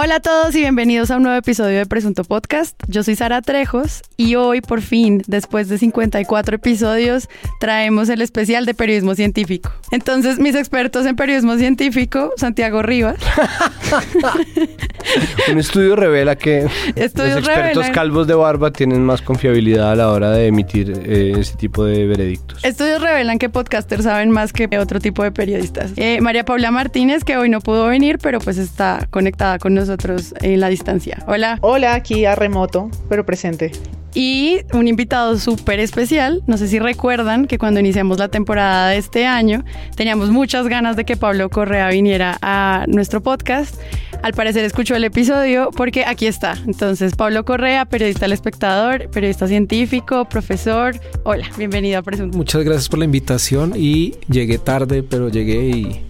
Hola a todos y bienvenidos a un nuevo episodio de Presunto Podcast. Yo soy Sara Trejos y hoy por fin, después de 54 episodios, traemos el especial de periodismo científico. Entonces, mis expertos en periodismo científico, Santiago Rivas. un estudio revela que los expertos calvos de barba tienen más confiabilidad a la hora de emitir eh, ese tipo de veredictos. Estudios revelan que podcasters saben más que otro tipo de periodistas. Eh, María Paula Martínez, que hoy no pudo venir, pero pues está conectada con nosotros nosotros en la distancia. Hola. Hola, aquí a remoto, pero presente. Y un invitado súper especial, no sé si recuerdan que cuando iniciamos la temporada de este año teníamos muchas ganas de que Pablo Correa viniera a nuestro podcast. Al parecer escuchó el episodio porque aquí está. Entonces, Pablo Correa, periodista del espectador, periodista científico, profesor. Hola, bienvenido a Presunto. Muchas gracias por la invitación y llegué tarde, pero llegué y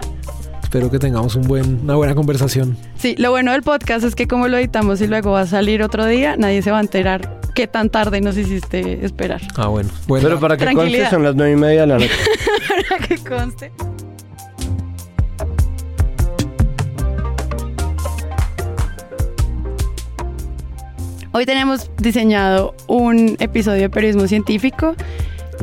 espero que tengamos un buen, una buena conversación. Sí, lo bueno del podcast es que como lo editamos y luego va a salir otro día, nadie se va a enterar qué tan tarde nos hiciste esperar. Ah, bueno. Pero para que conste son las nueve y media de la noche. para que conste. Hoy tenemos diseñado un episodio de periodismo científico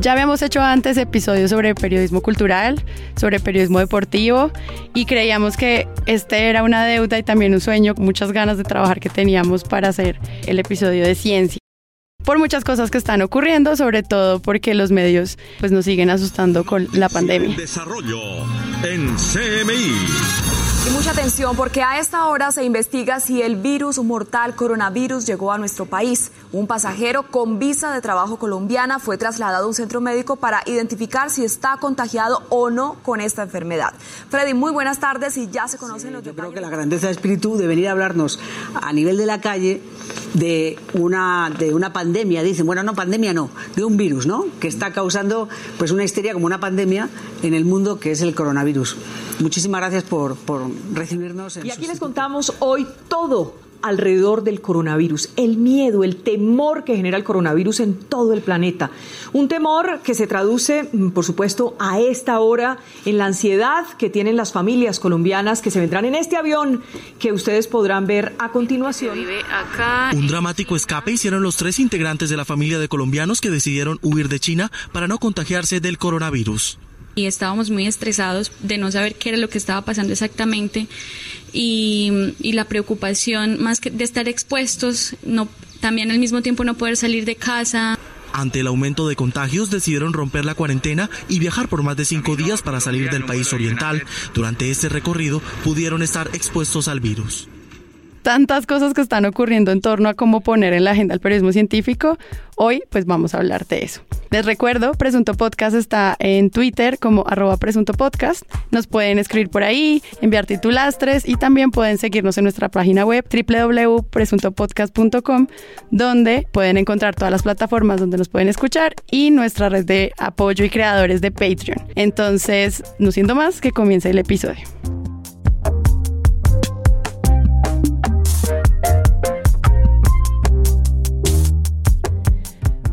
ya habíamos hecho antes episodios sobre periodismo cultural, sobre periodismo deportivo y creíamos que este era una deuda y también un sueño, muchas ganas de trabajar que teníamos para hacer el episodio de ciencia por muchas cosas que están ocurriendo, sobre todo porque los medios pues nos siguen asustando con la pandemia. Desarrollo en CMI. Y mucha atención porque a esta hora se investiga si el virus mortal coronavirus llegó a nuestro país. Un pasajero con visa de trabajo colombiana fue trasladado a un centro médico para identificar si está contagiado o no con esta enfermedad. Freddy, muy buenas tardes y ya se conocen los yo creo que la grandeza de espíritu de venir a hablarnos a nivel de la calle de una, de una pandemia. Dicen, bueno, no, pandemia no, de un virus, ¿no? Que está causando pues una histeria como una pandemia en el mundo que es el coronavirus. Muchísimas gracias por, por recibirnos. y aquí les contamos hoy todo alrededor del coronavirus, el miedo, el temor que genera el coronavirus en todo el planeta. Un temor que se traduce, mm, por supuesto, a esta hora en la ansiedad que tienen las familias colombianas que se vendrán en este avión que ustedes podrán ver a continuación. Un dramático escape hicieron los tres integrantes de la familia de colombianos que decidieron huir de China para no contagiarse del coronavirus y estábamos muy estresados de no saber qué era lo que estaba pasando exactamente y, la preocupación más que de estar expuestos, no, también al mismo tiempo no poder salir de casa. Ante el aumento de contagios decidieron romper la cuarentena y viajar por más de cinco días para salir del país oriental. Durante este recorrido pudieron estar expuestos al virus tantas cosas que están ocurriendo en torno a cómo poner en la agenda el periodismo científico, hoy pues vamos a hablar de eso. Les recuerdo, Presunto Podcast está en Twitter como arroba Presunto Podcast. Nos pueden escribir por ahí, enviar titulastres y también pueden seguirnos en nuestra página web www.presuntopodcast.com donde pueden encontrar todas las plataformas donde nos pueden escuchar y nuestra red de apoyo y creadores de Patreon. Entonces, no siendo más, que comience el episodio.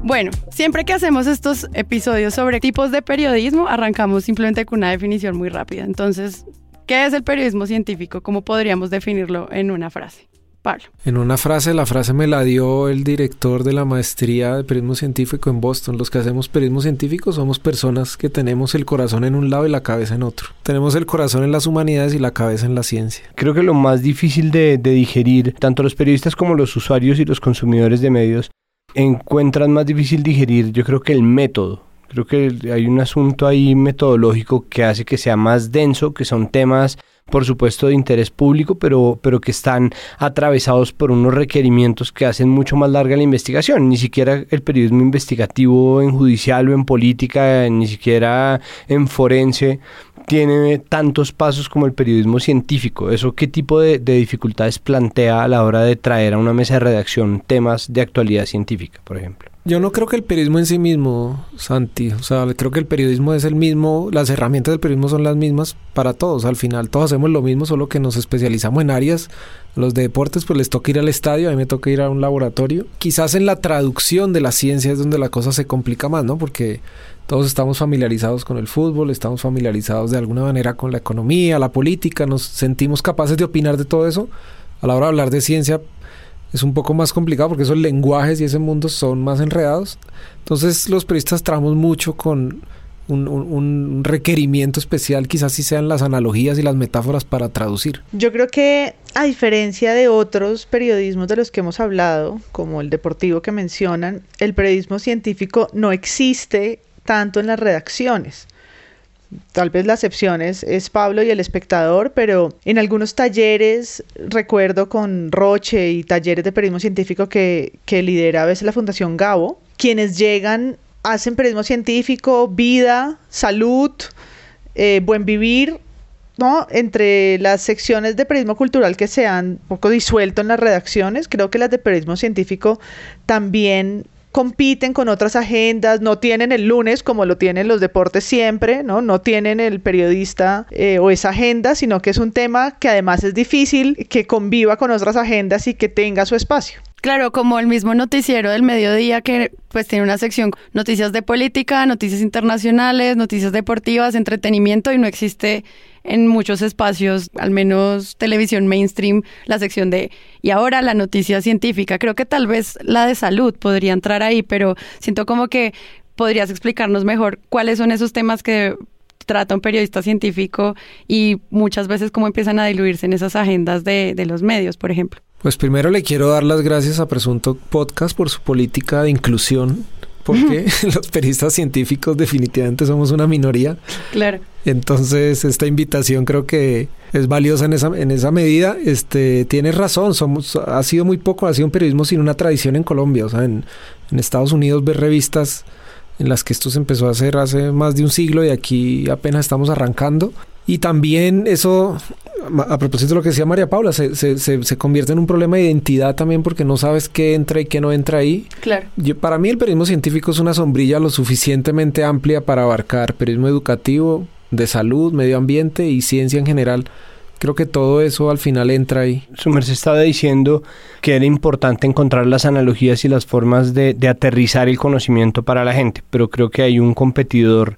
Bueno, siempre que hacemos estos episodios sobre tipos de periodismo, arrancamos simplemente con una definición muy rápida. Entonces, ¿qué es el periodismo científico? ¿Cómo podríamos definirlo en una frase? Pablo. En una frase, la frase me la dio el director de la maestría de periodismo científico en Boston. Los que hacemos periodismo científico somos personas que tenemos el corazón en un lado y la cabeza en otro. Tenemos el corazón en las humanidades y la cabeza en la ciencia. Creo que lo más difícil de, de digerir, tanto los periodistas como los usuarios y los consumidores de medios, encuentran más difícil digerir, yo creo que el método. Creo que hay un asunto ahí metodológico que hace que sea más denso, que son temas, por supuesto, de interés público, pero, pero que están atravesados por unos requerimientos que hacen mucho más larga la investigación. Ni siquiera el periodismo investigativo en judicial o en política, ni siquiera en forense, tiene tantos pasos como el periodismo científico. ¿Eso qué tipo de, dificultades plantea a la hora de traer a una mesa de redacción temas de actualidad científica, por ejemplo? Yo no creo que el periodismo en sí mismo, Santi, o sea, creo que el periodismo es el mismo, las herramientas del periodismo son las mismas para todos, al final todos hacemos lo mismo, solo que nos especializamos en áreas, los de deportes pues les toca ir al estadio, a mí me toca ir a un laboratorio, quizás en la traducción de la ciencia es donde la cosa se complica más, ¿no? Porque todos estamos familiarizados con el fútbol, estamos familiarizados de alguna manera con la economía, la política, nos sentimos capaces de opinar de todo eso. a la hora de hablar de ciencia es un poco más complicado porque esos lenguajes y ese mundo son más enredados. Entonces los periodistas trabajamos mucho con un, requerimiento especial, quizás si sean las analogías y las metáforas para traducir. Yo creo que a diferencia de otros periodismos de los que hemos hablado, como el deportivo que mencionan, el periodismo científico no existe tanto en las redacciones. Tal vez la excepción es, Pablo y el espectador, pero en algunos talleres, recuerdo con Roche y talleres de periodismo científico que, que lidera a veces la Fundación Gabo, quienes llegan hacen periodismo científico, vida, salud, eh, buen vivir, ¿no? Entre las secciones de periodismo cultural que se han un poco disuelto en las redacciones, creo que las de periodismo científico también compiten con otras agendas, no tienen el lunes como lo tienen los deportes siempre, ¿no? No tienen el periodista eh, o esa agenda, sino que es un tema que además es difícil que conviva con otras agendas y que tenga su espacio. Claro, como el mismo noticiero del mediodía que pues tiene una sección noticias de política, noticias internacionales, noticias deportivas, entretenimiento y no existe en muchos espacios, al menos televisión mainstream, la sección de y ahora la noticia científica. Creo que tal vez la de salud podría entrar ahí, pero siento como que podrías explicarnos mejor cuáles son esos temas que trata un periodista científico y muchas veces cómo empiezan a diluirse en esas agendas de, de los medios, por ejemplo. Pues primero le quiero dar las gracias a Presunto Podcast por su política de inclusión, porque los periodistas científicos definitivamente somos una minoría. Claro. Entonces, esta invitación creo que es valiosa en esa, en esa medida. Este, tienes razón, somos, ha sido muy poco, ha sido un periodismo sin una tradición en Colombia. O sea, en, en Estados Unidos ver revistas en las que esto se empezó a hacer hace más de un siglo y aquí apenas estamos arrancando. Y también eso, a propósito de lo que decía María Paula, se, se, se, convierte en un problema de identidad también porque no sabes qué entra y qué no entra ahí. Claro. para mí el periodismo científico es una sombrilla lo suficientemente amplia para abarcar periodismo educativo, de salud, medio ambiente y ciencia en general. Creo que todo eso al final entra ahí. Su merced estaba diciendo que era importante encontrar las analogías y las formas de, de aterrizar el conocimiento para la gente, pero creo que hay un competidor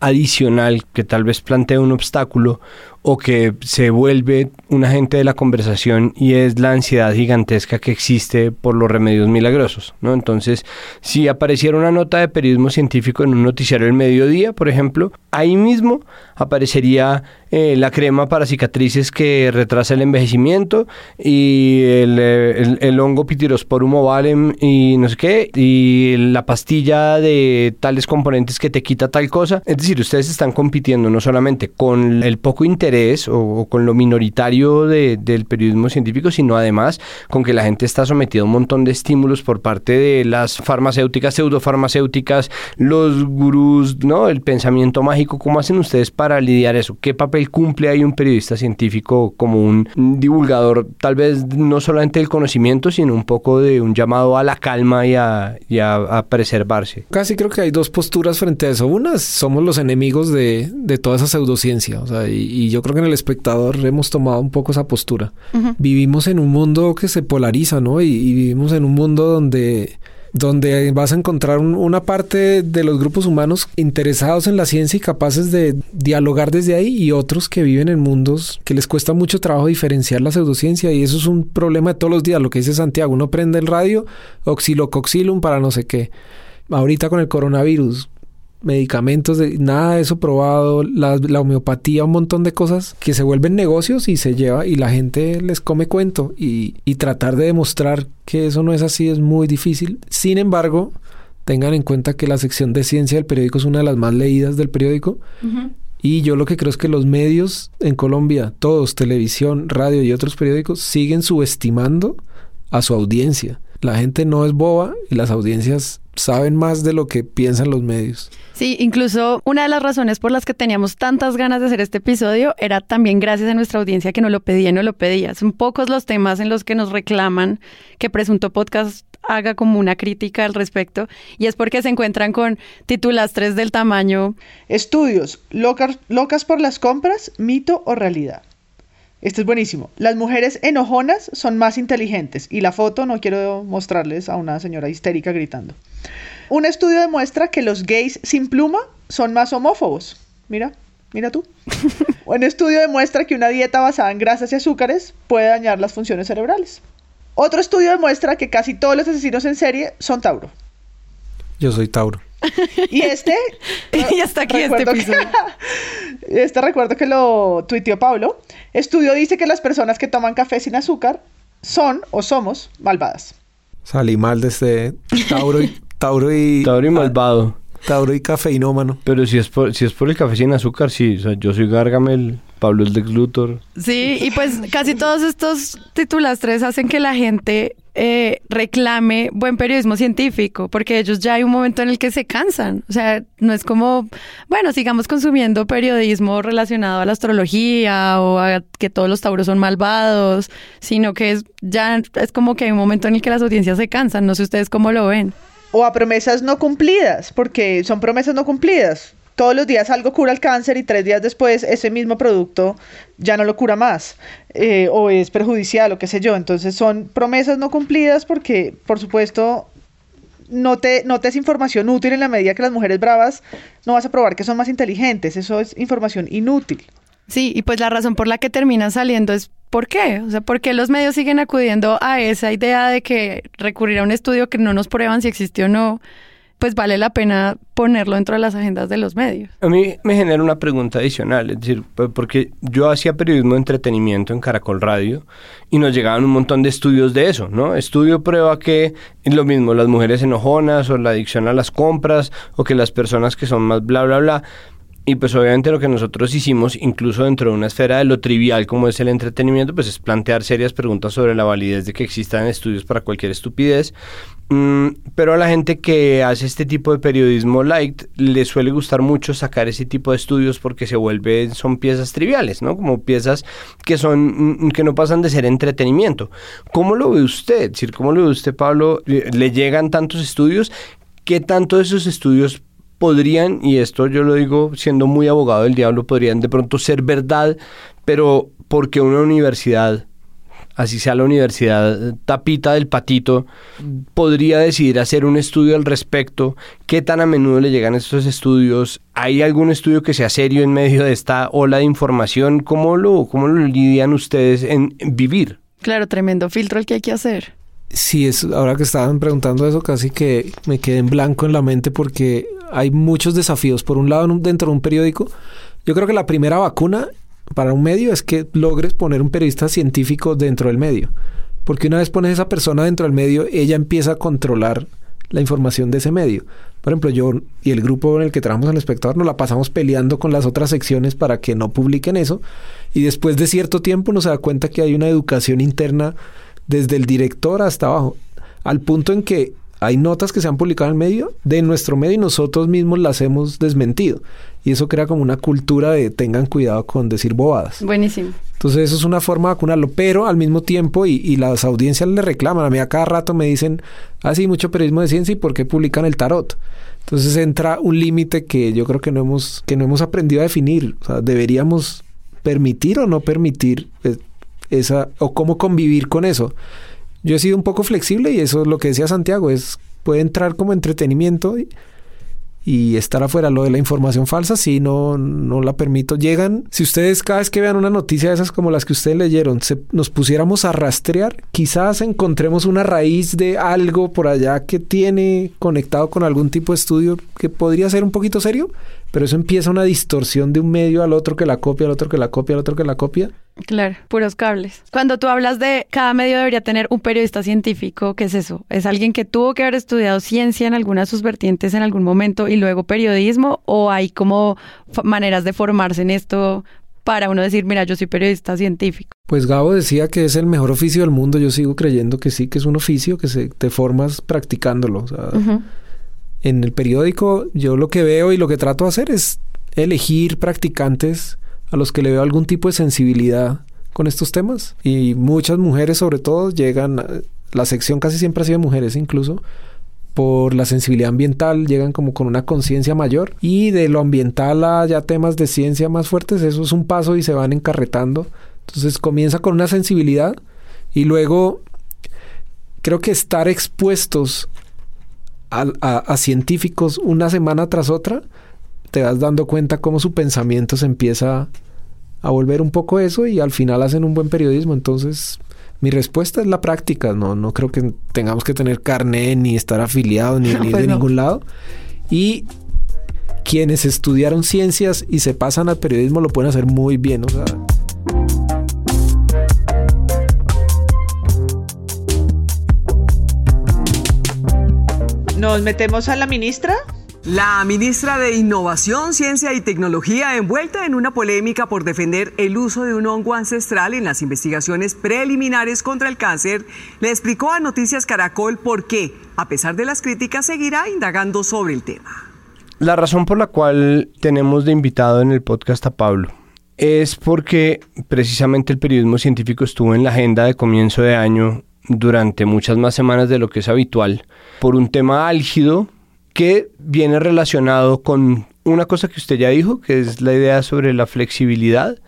adicional que tal vez plantea un obstáculo o que se vuelve un agente de la conversación y es la ansiedad gigantesca que existe por los remedios milagrosos, ¿no? Entonces, si apareciera una nota de periodismo científico en un noticiario del mediodía, por ejemplo, ahí mismo aparecería eh, la crema para cicatrices que retrasa el envejecimiento y el, eh, el, hongo pitirosporum ovalem y no sé qué, y la pastilla de tales componentes que te quita tal cosa. Es decir, ustedes están compitiendo no solamente con el poco interés o, con lo minoritario del periodismo científico, sino además con que la gente está sometida a un montón de estímulos por parte de las farmacéuticas, pseudofarmacéuticas, los gurús, ¿no? El pensamiento mágico. ¿Cómo hacen ustedes para lidiar eso? ¿Qué papel cumple ahí un periodista científico como un divulgador, tal vez no solamente del conocimiento, sino un poco de un llamado a la calma y a, preservarse? Casi creo que hay dos posturas frente a eso. Una, somos los enemigos de, toda esa pseudociencia. O sea, y, yo creo que en el espectador hemos tomado un poco esa postura. Vivimos en un mundo que se polariza, ¿no? y vivimos en un mundo donde donde vas a encontrar una parte de los grupos humanos interesados en la ciencia y capaces de dialogar desde ahí y otros que viven en mundos que les cuesta mucho trabajo diferenciar la pseudociencia y eso es un problema de todos los días, lo que dice Santiago, uno prende el radio, oxilocoxilum para no sé qué. Ahorita con el coronavirus, medicamentos, de, nada de eso probado, la, homeopatía, un montón de cosas que se vuelven negocios y se lleva y la gente les come cuento y, y tratar de demostrar que eso no es así es muy difícil. Sin embargo, tengan en cuenta que la sección de ciencia del periódico es una de las más leídas del periódico. Y yo lo que creo es que los medios en Colombia, todos, televisión, radio y otros periódicos, siguen subestimando a su audiencia. La gente no es boba y las audiencias saben más de lo que piensan los medios. Sí, incluso una de las razones por las que teníamos tantas ganas de hacer este episodio era también gracias a nuestra audiencia que no lo pedía y no lo pedía. Son pocos los temas en los que nos reclaman que Presunto Podcast haga como una crítica al respecto y es porque se encuentran con titulastres del tamaño. Estudios, locas, locas por las compras, mito o realidad. Este es buenísimo. Las mujeres enojonas son más inteligentes. Y la foto no quiero mostrarles a una señora histérica gritando. Un estudio demuestra que los gays sin pluma son más homófobos. Mira, Mira tú. Un estudio demuestra que una dieta basada en grasas y azúcares puede dañar las funciones cerebrales. Otro estudio demuestra que casi todos los asesinos en serie son Tauro. Yo soy Tauro. Y este. y hasta aquí este episodio. este recuerdo que lo tuiteó Pablo. Estudio dice que las personas que toman café sin azúcar son o somos malvadas. Salí mal desde Tauro y. Tauro y, Tauro y malvado. Tauro y cafeinómano. Pero si es por, si es por el café sin azúcar, sí. O sea, yo soy Gargamel, Pablo es Lex Luthor. Sí, y pues casi todos estos titulastres hacen que la gente eh, reclame buen periodismo científico, porque ellos ya hay un momento en el que se cansan. O sea, no es como, bueno, sigamos consumiendo periodismo relacionado a la astrología o a que todos los tauros son malvados, sino que es, ya es como que hay un momento en el que las audiencias se cansan. No sé ustedes cómo lo ven o a promesas no cumplidas, porque son promesas no cumplidas. Todos los días algo cura el cáncer y tres días después ese mismo producto ya no lo cura más eh, o es perjudicial o qué sé yo. Entonces son promesas no cumplidas porque, por supuesto, no te, no te es información útil en la medida que las mujeres bravas no vas a probar que son más inteligentes. Eso es información inútil. Sí, y pues la razón por la que terminan saliendo es ¿Por qué? O sea, ¿por qué los medios siguen acudiendo a esa idea de que recurrir a un estudio que no nos prueban si existe o no, pues vale la pena ponerlo dentro de las agendas de los medios? A mí me genera una pregunta adicional, es decir, porque yo hacía periodismo de entretenimiento en Caracol Radio y nos llegaban un montón de estudios de eso, ¿no? Estudio prueba que lo mismo, las mujeres enojonas o la adicción a las compras o que las personas que son más bla, bla, bla, y pues obviamente lo que nosotros hicimos, incluso dentro de una esfera de lo trivial como es el entretenimiento, pues es plantear serias preguntas sobre la validez de que existan estudios para cualquier estupidez. Mm, pero a la gente que hace este tipo de periodismo light le suele gustar mucho sacar ese tipo de estudios porque se vuelven, son piezas triviales, ¿no? Como piezas que son, mm, que no pasan de ser entretenimiento. ¿Cómo lo ve usted? ¿Cómo lo ve usted, Pablo? ¿Le llegan tantos estudios? ¿Qué tanto de esos estudios podrían, y esto yo lo digo siendo muy abogado del diablo, podrían de pronto ser verdad, pero porque una universidad, así sea la universidad tapita del patito, podría decidir hacer un estudio al respecto, qué tan a menudo le llegan estos estudios, ¿hay algún estudio que sea serio en medio de esta ola de información? ¿Cómo lo, cómo lo lidian ustedes en vivir? Claro, tremendo filtro el que hay que hacer. Sí, es, ahora que estaban preguntando eso, casi que me quedé en blanco en la mente porque hay muchos desafíos. Por un lado, dentro de un periódico, yo creo que la primera vacuna para un medio es que logres poner un periodista científico dentro del medio. Porque una vez pones esa persona dentro del medio, ella empieza a controlar la información de ese medio. Por ejemplo, yo y el grupo en el que trabajamos en el espectador nos la pasamos peleando con las otras secciones para que no publiquen eso. Y después de cierto tiempo nos da cuenta que hay una educación interna desde el director hasta abajo, al punto en que hay notas que se han publicado en medio, de nuestro medio y nosotros mismos las hemos desmentido. Y eso crea como una cultura de tengan cuidado con decir bobadas. Buenísimo. Entonces eso es una forma de vacunarlo, pero al mismo tiempo, y, las audiencias le reclaman, a mí a cada rato me dicen, ah, sí, mucho periodismo de ciencia y por qué publican el tarot. Entonces entra un límite que yo creo que no hemos, que no hemos aprendido a definir. O sea, deberíamos permitir o no permitir eh, esa, o cómo convivir con eso. Yo he sido un poco flexible y eso es lo que decía Santiago, es puede entrar como entretenimiento y, estar afuera. Lo de la información falsa, sí, no, no la permito. Llegan, si ustedes cada vez que vean una noticia de esas como las que ustedes leyeron, se, nos pusiéramos a rastrear, quizás encontremos una raíz de algo por allá que tiene conectado con algún tipo de estudio que podría ser un poquito serio, pero eso empieza una distorsión de un medio al otro que la copia, al otro que la copia, al otro que la copia. Claro, puros cables. Cuando tú hablas de cada medio debería tener un periodista científico, ¿qué es eso? ¿Es alguien que tuvo que haber estudiado ciencia en alguna de sus vertientes en algún momento y luego periodismo? ¿O hay como maneras de formarse en esto para uno decir, mira, yo soy periodista científico? Pues Gabo decía que es el mejor oficio del mundo. Yo sigo creyendo que sí, que es un oficio que se, te formas practicándolo. O sea, en el periódico yo lo que veo y lo que trato de hacer es elegir practicantes a los que le veo algún tipo de sensibilidad con estos temas. Y muchas mujeres sobre todo llegan la sección casi siempre ha sido mujeres incluso por la sensibilidad ambiental llegan como con una conciencia mayor. Y de lo ambiental a ya temas de ciencia más fuertes eso es un paso y se van encarretando. Entonces comienza con una sensibilidad y luego creo que estar expuestos a, científicos una semana tras otra, te vas dando cuenta cómo su pensamiento se empieza a volver un poco eso y al final hacen un buen periodismo. Entonces, mi respuesta es la práctica. No, no creo que tengamos que tener carné ni estar afiliados ni venir Pues de no. ningún lado. Y quienes estudiaron ciencias y se pasan al periodismo lo pueden hacer muy bien. O sea, Nos metemos a la ministra. La ministra de Innovación, Ciencia y Tecnología, envuelta en una polémica por defender el uso de un hongo ancestral en las investigaciones preliminares contra el cáncer, le explicó a Noticias Caracol por qué, a pesar de las críticas, seguirá indagando sobre el tema. La razón por la cual tenemos de invitado en el podcast a Pablo es porque precisamente el periodismo científico estuvo en la agenda de comienzo de año durante muchas más semanas de lo que es habitual por un tema álgido que viene relacionado con una cosa que usted ya dijo, que es la idea sobre la flexibilidad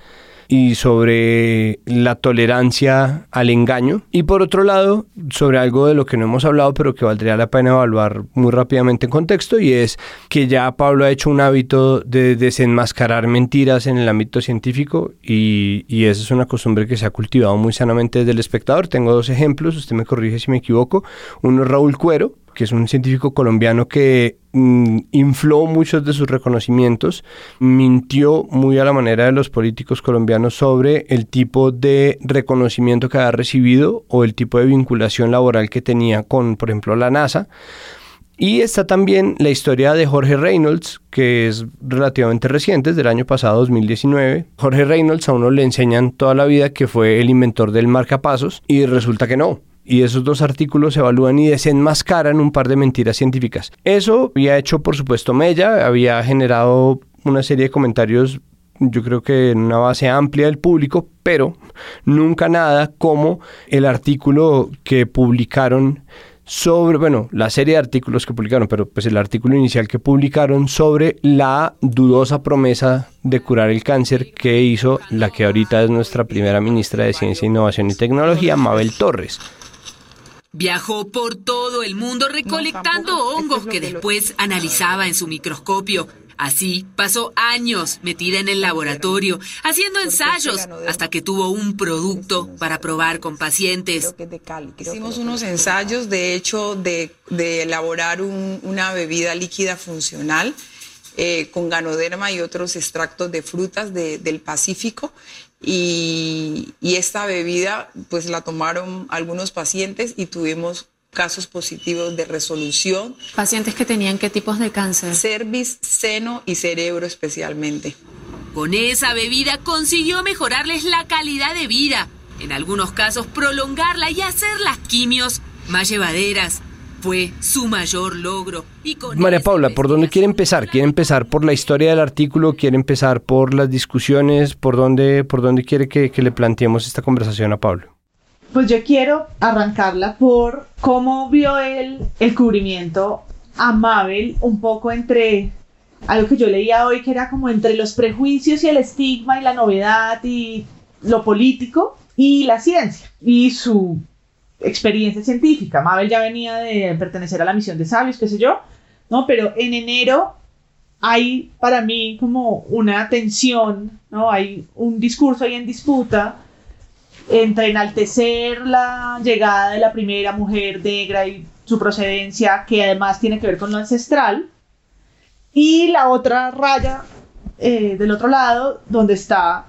y sobre la tolerancia al engaño. Y por otro lado, sobre algo de lo que no hemos hablado, pero que valdría la pena evaluar muy rápidamente en contexto, y es que ya Pablo ha hecho un hábito de desenmascarar mentiras en el ámbito científico, y, y esa es una costumbre que se ha cultivado muy sanamente desde el espectador. Tengo dos ejemplos, usted me corrige si me equivoco. Uno es Raúl Cuero, que es un científico colombiano que mm, infló muchos de sus reconocimientos, mintió muy a la manera de los políticos colombianos sobre el tipo de reconocimiento que había recibido o el tipo de vinculación laboral que tenía con, por ejemplo, la NASA. Y está también la historia de Jorge Reynolds, que es relativamente reciente, es del año pasado, 2019. Jorge Reynolds a uno le enseñan toda la vida que fue el inventor del marcapasos y resulta que no. Y esos dos artículos evalúan y desenmascaran un par de mentiras científicas. Eso había hecho, por supuesto, Mella, había generado una serie de comentarios yo creo que en una base amplia del público, pero nunca nada como el artículo que publicaron sobre, bueno, la serie de artículos que publicaron, pero pues el artículo inicial que publicaron sobre la dudosa promesa de curar el cáncer que hizo la que ahorita es nuestra primera ministra de Ciencia, Innovación y Tecnología, Mabel Torres. Viajó por todo el mundo recolectando hongos que después analizaba en su microscopio. Así pasó años metida en el laboratorio, haciendo ensayos, hasta que tuvo un producto para probar con pacientes. Hicimos unos ensayos, de hecho, de, de elaborar un- una bebida líquida funcional eh, con ganoderma y otros extractos de frutas de- del Pacífico. Y, y esta bebida, pues la tomaron algunos pacientes y tuvimos casos positivos de resolución. Pacientes que tenían qué tipos de cáncer. Cervix, seno y cerebro especialmente. Con esa bebida consiguió mejorarles la calidad de vida, en algunos casos prolongarla y hacer las quimios más llevaderas. Fue su mayor logro. Y con María Paula, ¿por dónde quiere empezar? ¿Quiere empezar por la historia del artículo? ¿Quiere empezar por las discusiones? ¿Por dónde, por dónde quiere que, que le planteemos esta conversación a Pablo? Pues yo quiero arrancarla por cómo vio él el cubrimiento a Mabel un poco entre algo que yo leía hoy que era como entre los prejuicios y el estigma y la novedad y lo político y la ciencia y su experiencia científica. Mabel ya venía de pertenecer a la misión de sabios, qué sé yo, ¿no? Pero en enero hay para mí como una tensión, ¿no? Hay un discurso ahí en disputa entre enaltecer la llegada de la primera mujer negra y su procedencia, que además tiene que ver con lo ancestral, y la otra raya eh, del otro lado, donde está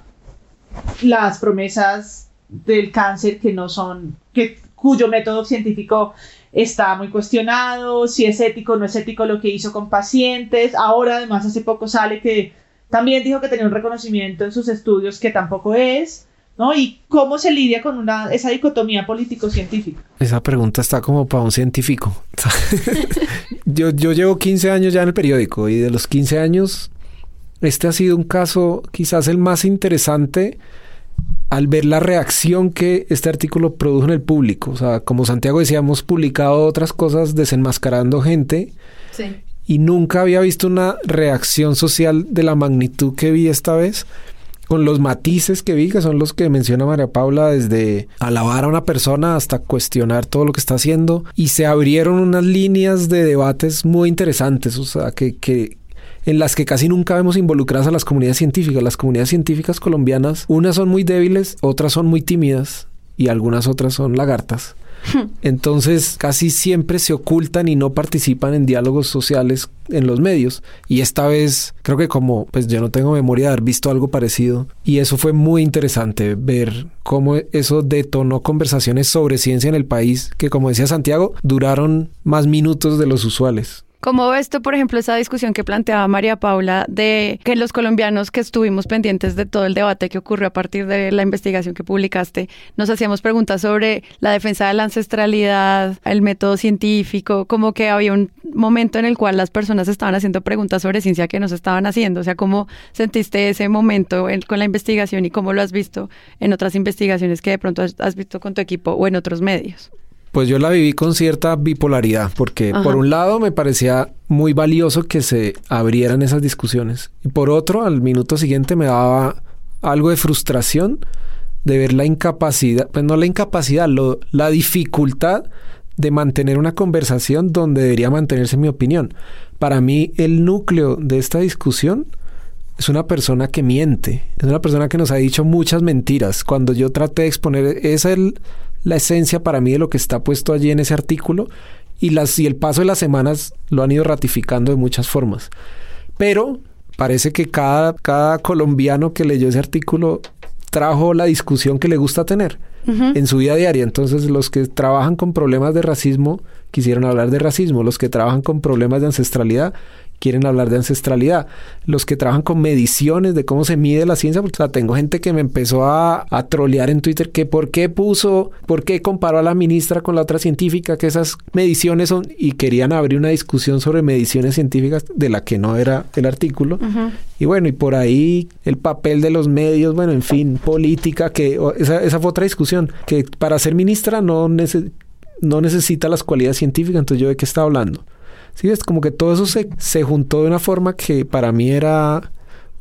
las promesas del cáncer que no son, que, cuyo método científico está muy cuestionado, si es ético o no es ético lo que hizo con pacientes. Ahora además hace poco sale que también dijo que tenía un reconocimiento en sus estudios que tampoco es. ¿no? Y cómo se lidia con una, esa dicotomía político-científica. Esa pregunta está como para un científico. yo, yo llevo 15 años ya en el periódico y de los 15 años, este ha sido un caso quizás el más interesante al ver la reacción que este artículo produjo en el público. O sea, como Santiago decía, hemos publicado otras cosas desenmascarando gente. Sí. Y nunca había visto una reacción social de la magnitud que vi esta vez con los matices que vi, que son los que menciona María Paula, desde alabar a una persona hasta cuestionar todo lo que está haciendo, y se abrieron unas líneas de debates muy interesantes, o sea, que, que en las que casi nunca vemos involucradas a las comunidades científicas. Las comunidades científicas colombianas, unas son muy débiles, otras son muy tímidas y algunas otras son lagartas. Entonces casi siempre se ocultan y no participan en diálogos sociales en los medios. Y esta vez creo que como pues yo no tengo memoria de haber visto algo parecido. Y eso fue muy interesante ver cómo eso detonó conversaciones sobre ciencia en el país que como decía Santiago duraron más minutos de los usuales. ¿Cómo ves tú, por ejemplo, esa discusión que planteaba María Paula de que los colombianos que estuvimos pendientes de todo el debate que ocurrió a partir de la investigación que publicaste, nos hacíamos preguntas sobre la defensa de la ancestralidad, el método científico, como que había un momento en el cual las personas estaban haciendo preguntas sobre ciencia que nos estaban haciendo? O sea, ¿cómo sentiste ese momento con la investigación y cómo lo has visto en otras investigaciones que de pronto has visto con tu equipo o en otros medios? Pues yo la viví con cierta bipolaridad, porque por un lado me parecía muy valioso que se abrieran esas discusiones y por otro, al minuto siguiente me daba algo de frustración de ver la incapacidad, pues no la incapacidad, la dificultad de mantener una conversación donde debería mantenerse mi opinión. Para mí el núcleo de esta discusión es una persona que miente, es una persona que nos ha dicho muchas mentiras. Cuando yo traté de exponer esa el, la esencia para mí de lo que está puesto allí en ese artículo y, las, y el paso de las semanas lo han ido ratificando de muchas formas. Pero parece que cada, cada colombiano que leyó ese artículo trajo la discusión que le gusta tener en su vida diaria. Entonces los que trabajan con problemas de racismo quisieron hablar de racismo, los que trabajan con problemas de ancestralidad quieren hablar de ancestralidad. Los que trabajan con mediciones de cómo se mide la ciencia, porque tengo gente que me empezó a, a trolear en Twitter que por qué puso, por qué comparó a la ministra con la otra científica, que esas mediciones son, y querían abrir una discusión sobre mediciones científicas de la que no era el artículo. Y bueno, y por ahí el papel de los medios, bueno, en fin, política, que esa, esa fue otra discusión, que para ser ministra no, no necesita las cualidades científicas, entonces yo de qué está hablando. Sí, es como que todo eso se, se juntó de una forma que para mí era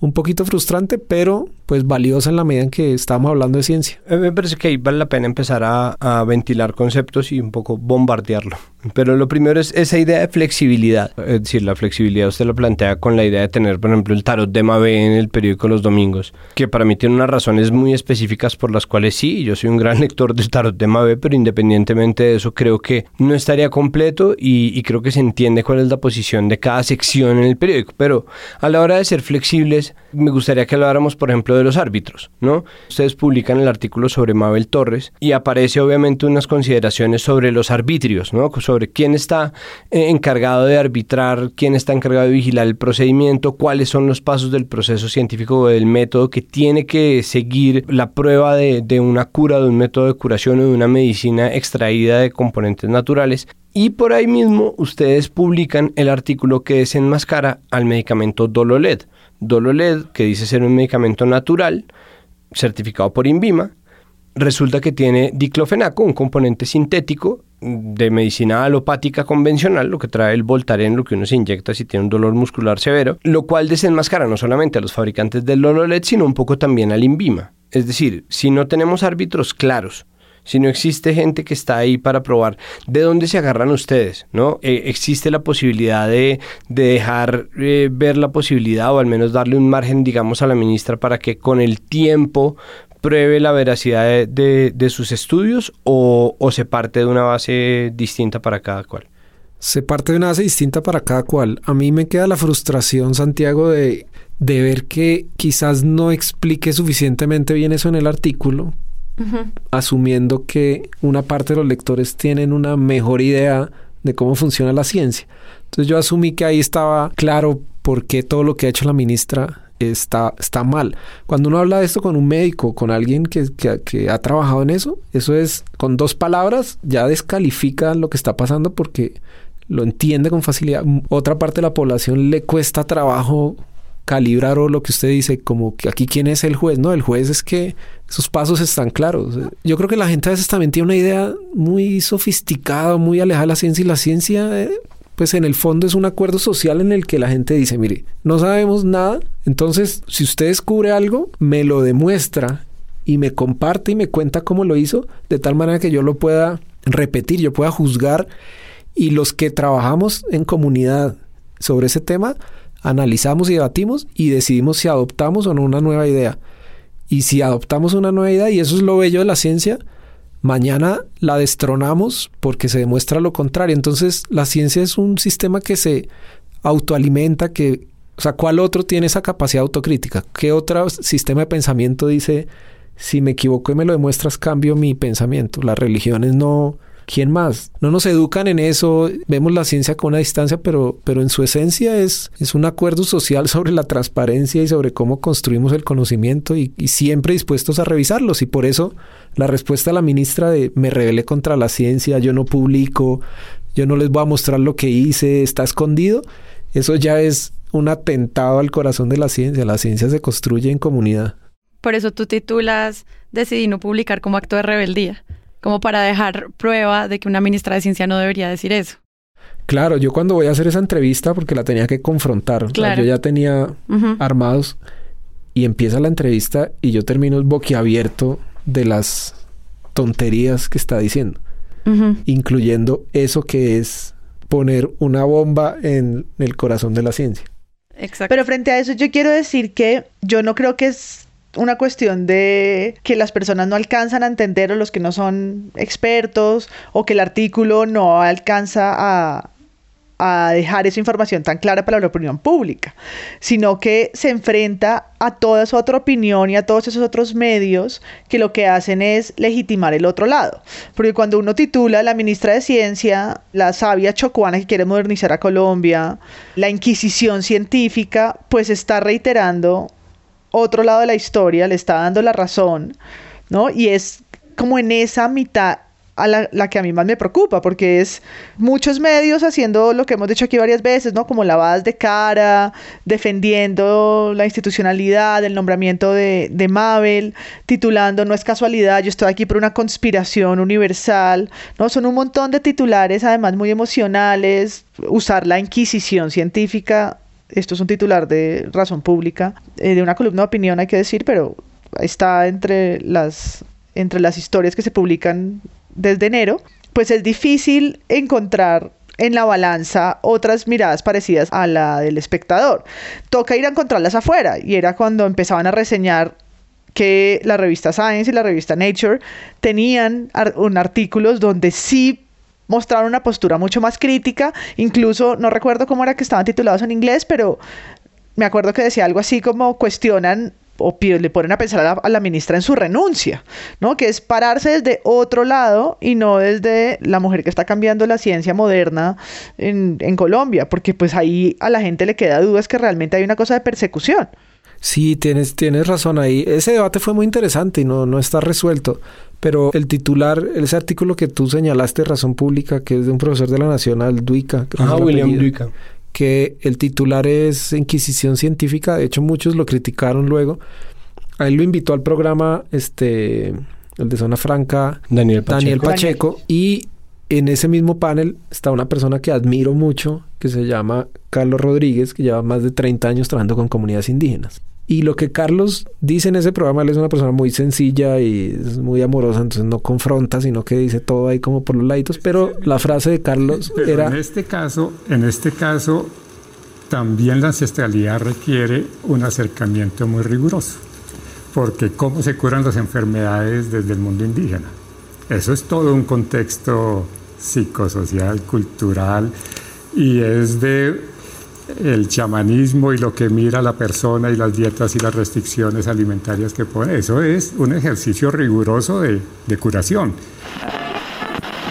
un poquito frustrante, pero pues valiosa en la medida en que estábamos hablando de ciencia. Me parece que ahí vale la pena empezar a, a, ventilar conceptos y un poco bombardearlo. Pero lo primero es esa idea de flexibilidad. Es decir, la flexibilidad usted lo plantea con la idea de tener, por ejemplo, el tarot de Mabé en el periódico los domingos, que para mí tiene unas razones muy específicas por las cuales sí, yo soy un gran lector del tarot de Mabé, pero independientemente de eso, creo que no estaría completo y, y creo que se entiende cuál es la posición de cada sección en el periódico. Pero a la hora de ser flexibles, me gustaría que habláramos, por ejemplo, de los árbitros, ¿no? Ustedes publican el artículo sobre Mabel Torres y aparece obviamente unas consideraciones sobre los arbitrios, ¿no? Quién está eh, encargado de arbitrar, quién está encargado de vigilar el procedimiento, cuáles son los pasos del proceso científico o del método que tiene que seguir la prueba de, de una cura, de un método de curación o de una medicina extraída de componentes naturales. Y por ahí mismo ustedes publican el artículo que desenmascara al medicamento Dololed. Dololed, que dice ser un medicamento natural, certificado por INVIMA, resulta que tiene diclofenaco, un componente sintético de medicina alopática convencional, lo que trae el Voltaren, lo que uno se inyecta si tiene un dolor muscular severo, lo cual desenmascara no solamente a los fabricantes del Dololed, sino un poco también al INVIMA. Es decir, si no tenemos árbitros claros si no existe gente que está ahí para probar de dónde se agarran ustedes, ¿no? Eh, existe la posibilidad de, dejar eh, ver la posibilidad o al menos darle un margen, digamos, a la ministra para que con el tiempo pruebe la veracidad de, sus estudios o, se parte de una base distinta para cada cual. Se parte de una base distinta para cada cual. A mí me queda la frustración, Santiago, de, de ver que quizás no explique suficientemente bien eso en el artículo, asumiendo que una parte de los lectores tienen una mejor idea de cómo funciona la ciencia. Entonces yo asumí que ahí estaba claro por qué todo lo que ha hecho la ministra está, está mal. Cuando uno habla de esto con un médico, con alguien que, que, ha trabajado en eso, eso es con dos palabras ya descalifica lo que está pasando porque lo entiende con facilidad. Otra parte de la población le cuesta trabajo calibrar o lo que usted dice, como que aquí quién es el juez, ¿no? El juez es que esos pasos están claros. Yo creo que la gente a veces también tiene una idea muy sofisticada, muy alejada de la ciencia y la ciencia, eh, pues en el fondo es un acuerdo social en el que la gente dice, mire, no sabemos nada, entonces si usted descubre algo, me lo demuestra y me comparte y me cuenta cómo lo hizo, de tal manera que yo lo pueda repetir, yo pueda juzgar y los que trabajamos en comunidad sobre ese tema, analizamos y debatimos y decidimos si adoptamos o no una nueva idea. Y si adoptamos una nueva idea, y eso es lo bello de la ciencia, mañana la destronamos porque se demuestra lo contrario. Entonces, la ciencia es un sistema que se autoalimenta, que, o sea, ¿cuál otro tiene esa capacidad autocrítica? ¿Qué otro sistema de pensamiento dice, si me equivoco y me lo demuestras, cambio mi pensamiento? Las religiones no... ¿Quién más? No nos educan en eso, vemos la ciencia con una distancia, pero, pero en su esencia es, es un acuerdo social sobre la transparencia y sobre cómo construimos el conocimiento y, y siempre dispuestos a revisarlos. Y por eso la respuesta a la ministra de me rebelé contra la ciencia, yo no publico, yo no les voy a mostrar lo que hice, está escondido, eso ya es un atentado al corazón de la ciencia. La ciencia se construye en comunidad. Por eso tú titulas Decidí no publicar como acto de rebeldía, como para dejar prueba de que una ministra de ciencia no debería decir eso. Claro, yo cuando voy a hacer esa entrevista, porque la tenía que confrontar, claro. yo ya tenía armados, y empieza la entrevista y yo termino boquiabierto de las tonterías que está diciendo, incluyendo eso que es poner una bomba en el corazón de la ciencia. Exacto. Pero frente a eso yo quiero decir que yo no creo que es una cuestión de que las personas no alcanzan a entender o los que no son expertos o que el artículo no alcanza a, a dejar esa información tan clara para la opinión pública, sino que se enfrenta a toda su otra opinión y a todos esos otros medios que lo que hacen es legitimar el otro lado. Porque cuando uno titula la ministra de Ciencia, la sabia chocuana que quiere modernizar a Colombia, la Inquisición científica, pues está reiterando otro lado de la historia, le está dando la razón, ¿no? Y es como en esa mitad a la, que a mí más me preocupa, porque es muchos medios haciendo lo que hemos dicho aquí varias veces, ¿no? Como lavadas de cara, defendiendo la institucionalidad, el nombramiento de, de Mabel, titulando No es casualidad, yo estoy aquí por una conspiración universal, ¿no? Son un montón de titulares, además muy emocionales, usar la inquisición científica. Esto es un titular de razón pública, eh, de una columna de opinión, hay que decir, pero está entre las, entre las historias que se publican desde enero, pues es difícil encontrar en la balanza otras miradas parecidas a la del espectador. Toca ir a encontrarlas afuera y era cuando empezaban a reseñar que la revista Science y la revista Nature tenían un artículos donde sí mostraron una postura mucho más crítica, incluso no recuerdo cómo era que estaban titulados en inglés, pero me acuerdo que decía algo así como cuestionan o le ponen a pensar a la, ministra en su renuncia, ¿no? Que es pararse desde otro lado y no desde la mujer que está cambiando la ciencia moderna en, en Colombia, porque pues ahí a la gente le queda dudas que realmente hay una cosa de persecución. Sí, tienes, tienes razón ahí. Ese debate fue muy interesante y no, no está resuelto. Pero el titular, ese artículo que tú señalaste, Razón Pública, que es de un profesor de la Nacional, Duica. Ah, William Duica que el titular es Inquisición Científica, de hecho muchos lo criticaron luego. A él lo invitó al programa este el de Zona Franca, Daniel Pacheco. Daniel Pacheco y en ese mismo panel está una persona que admiro mucho, que se llama Carlos Rodríguez, que lleva más de 30 años trabajando con comunidades indígenas. Y lo que Carlos dice en ese programa, él es una persona muy sencilla y es muy amorosa, entonces no confronta, sino que dice todo ahí como por los laditos. Pero la frase de Carlos Pero era... En este caso, en este caso, también la ancestralidad requiere un acercamiento muy riguroso. Porque cómo se curan las enfermedades desde el mundo indígena. Eso es todo un contexto psicosocial, cultural, y es de el chamanismo y lo que mira la persona y las dietas y las restricciones alimentarias que pone. Eso es un ejercicio riguroso de, de curación.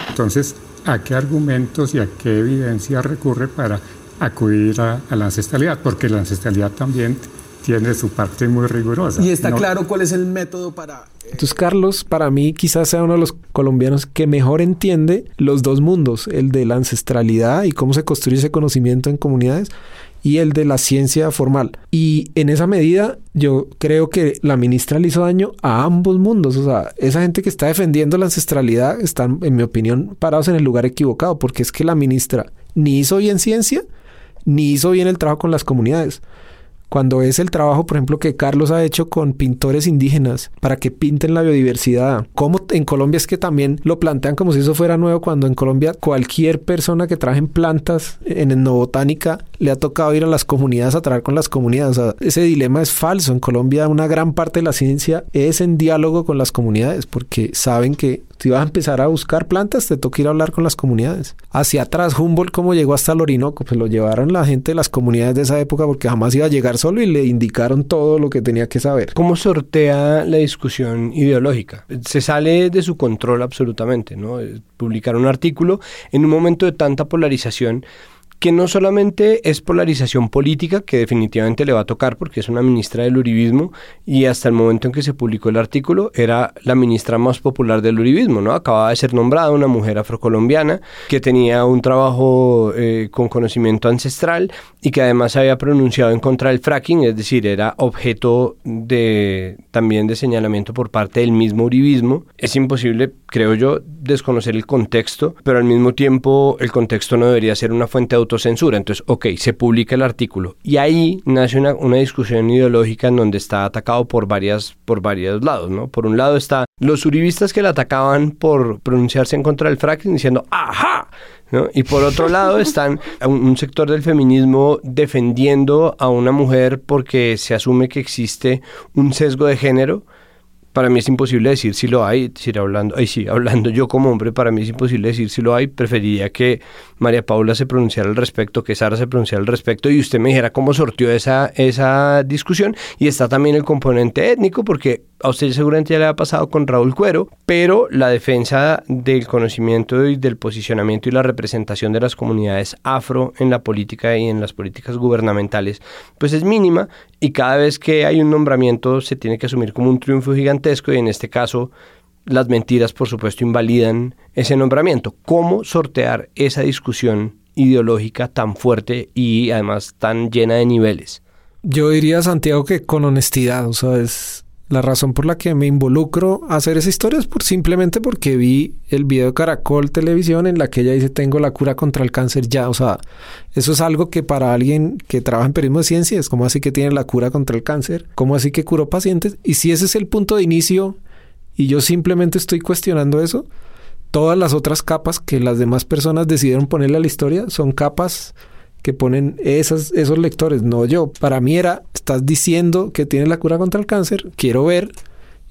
Entonces, ¿a qué argumentos y a qué evidencia recurre para acudir a, a la ancestralidad? Porque la ancestralidad también tiene su parte muy rigurosa. Y está ¿no? claro cuál es el método para... Entonces Carlos para mí quizás sea uno de los colombianos que mejor entiende los dos mundos, el de la ancestralidad y cómo se construye ese conocimiento en comunidades y el de la ciencia formal. Y en esa medida yo creo que la ministra le hizo daño a ambos mundos. O sea, esa gente que está defendiendo la ancestralidad están, en mi opinión, parados en el lugar equivocado, porque es que la ministra ni hizo bien ciencia, ni hizo bien el trabajo con las comunidades cuando es el trabajo, por ejemplo, que Carlos ha hecho con pintores indígenas para que pinten la biodiversidad, como en Colombia es que también lo plantean como si eso fuera nuevo, cuando en Colombia cualquier persona que trabaje en plantas, en etnobotánica, le ha tocado ir a las comunidades a trabajar con las comunidades. O sea, ese dilema es falso. En Colombia una gran parte de la ciencia es en diálogo con las comunidades porque saben que si vas a empezar a buscar plantas, te toca ir a hablar con las comunidades. Hacia atrás, Humboldt, ¿cómo llegó hasta el Orinoco? Pues lo llevaron la gente de las comunidades de esa época porque jamás iba a llegar solo y le indicaron todo lo que tenía que saber. ¿Cómo sortea la discusión ideológica? Se sale de su control absolutamente, ¿no? Publicar un artículo en un momento de tanta polarización que no solamente es polarización política, que definitivamente le va a tocar porque es una ministra del Uribismo y hasta el momento en que se publicó el artículo era la ministra más popular del Uribismo, ¿no? Acababa de ser nombrada una mujer afrocolombiana que tenía un trabajo eh, con conocimiento ancestral y que además había pronunciado en contra del fracking, es decir, era objeto de también de señalamiento por parte del mismo Uribismo. Es imposible, creo yo, desconocer el contexto, pero al mismo tiempo el contexto no debería ser una fuente de autocensura. Entonces, ok, se publica el artículo y ahí nace una, una, discusión ideológica en donde está atacado por, varias, por varios lados, ¿no? Por un lado está los uribistas que le atacaban por pronunciarse en contra del fracking diciendo, ¡ajá! ¿No? Y por otro lado están un, sector del feminismo defendiendo a una mujer porque se asume que existe un sesgo de género para mí es imposible decir si lo hay, decir, hablando, ay, sí, hablando yo como hombre, para mí es imposible decir si lo hay, preferiría que María Paula se pronunciara al respecto, que Sara se pronunciara al respecto y usted me dijera cómo sortió esa, esa discusión. Y está también el componente étnico, porque a usted seguramente ya le ha pasado con Raúl Cuero, pero la defensa del conocimiento y del posicionamiento y la representación de las comunidades afro en la política y en las políticas gubernamentales, pues es mínima y cada vez que hay un nombramiento se tiene que asumir como un triunfo y en este caso las mentiras por supuesto invalidan ese nombramiento. ¿Cómo sortear esa discusión ideológica tan fuerte y además tan llena de niveles? Yo diría, Santiago, que con honestidad, o sea, es la razón por la que me involucro a hacer esa historia es por, simplemente porque vi el video de Caracol Televisión en la que ella dice tengo la cura contra el cáncer ya. O sea, eso es algo que para alguien que trabaja en periodismo de ciencia es como así que tiene la cura contra el cáncer, como así que curó pacientes. Y si ese es el punto de inicio y yo simplemente estoy cuestionando eso, todas las otras capas que las demás personas decidieron ponerle a la historia son capas que ponen esas, esos lectores, no yo. Para mí era, estás diciendo que tienes la cura contra el cáncer, quiero ver.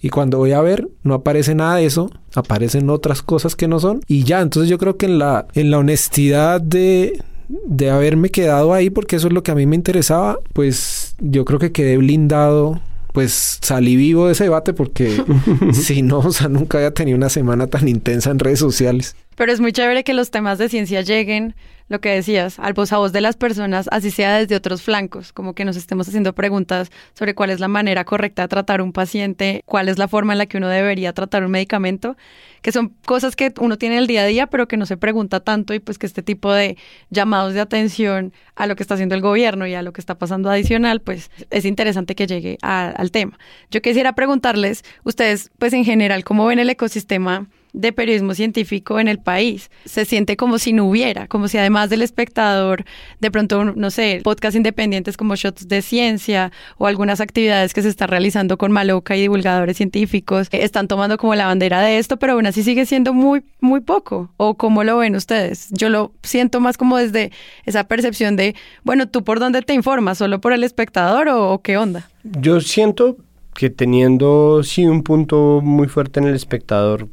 Y cuando voy a ver, no aparece nada de eso, aparecen otras cosas que no son. Y ya, entonces yo creo que en la, en la honestidad de, de haberme quedado ahí, porque eso es lo que a mí me interesaba, pues yo creo que quedé blindado pues salí vivo de ese debate porque si no, o sea, nunca había tenido una semana tan intensa en redes sociales. Pero es muy chévere que los temas de ciencia lleguen, lo que decías, al voz a voz de las personas, así sea desde otros flancos, como que nos estemos haciendo preguntas sobre cuál es la manera correcta de tratar un paciente, cuál es la forma en la que uno debería tratar un medicamento, que son cosas que uno tiene el día a día, pero que no se pregunta tanto y pues que este tipo de llamados de atención a lo que está haciendo el gobierno y a lo que está pasando adicional, pues es interesante que llegue al tema. Yo quisiera preguntarles, ustedes pues en general, ¿cómo ven el ecosistema? De periodismo científico en el país. Se siente como si no hubiera, como si además del espectador, de pronto, no sé, podcasts independientes como Shots de Ciencia o algunas actividades que se están realizando con Maloca y divulgadores científicos, eh, están tomando como la bandera de esto, pero aún así sigue siendo muy, muy poco. ¿O cómo lo ven ustedes? Yo lo siento más como desde esa percepción de, bueno, ¿tú por dónde te informas? ¿Solo por el espectador o, o qué onda? Yo siento que teniendo sí un punto muy fuerte en el espectador,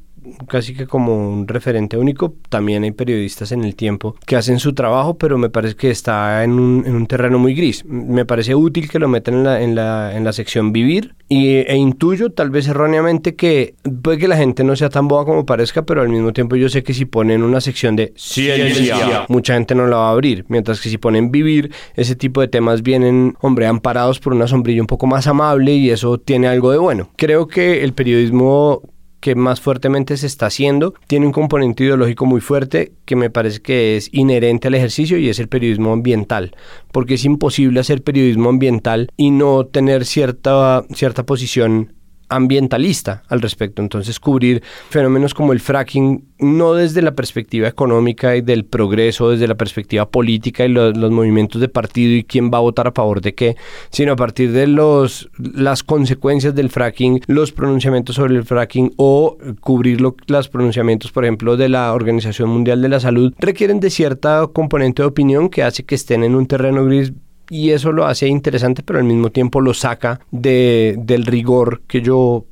casi que como un referente único. También hay periodistas en el tiempo que hacen su trabajo, pero me parece que está en un, en un terreno muy gris. Me parece útil que lo metan en la, en la, en la sección vivir y, e intuyo tal vez erróneamente que puede que la gente no sea tan boba como parezca, pero al mismo tiempo yo sé que si ponen una sección de ciencia, mucha gente no la va a abrir, mientras que si ponen vivir, ese tipo de temas vienen, hombre, amparados por una sombrilla un poco más amable y eso tiene algo de bueno. Creo que el periodismo que más fuertemente se está haciendo, tiene un componente ideológico muy fuerte que me parece que es inherente al ejercicio y es el periodismo ambiental, porque es imposible hacer periodismo ambiental y no tener cierta, cierta posición ambientalista al respecto. Entonces, cubrir fenómenos como el fracking, no desde la perspectiva económica y del progreso, desde la perspectiva política y los, movimientos de partido y quién va a votar a favor de qué, sino a partir de los, las consecuencias del fracking, los pronunciamientos sobre el fracking o cubrir los pronunciamientos, por ejemplo, de la Organización Mundial de la Salud, requieren de cierta componente de opinión que hace que estén en un terreno gris y eso lo hace interesante, pero al mismo tiempo lo saca de, del rigor que yo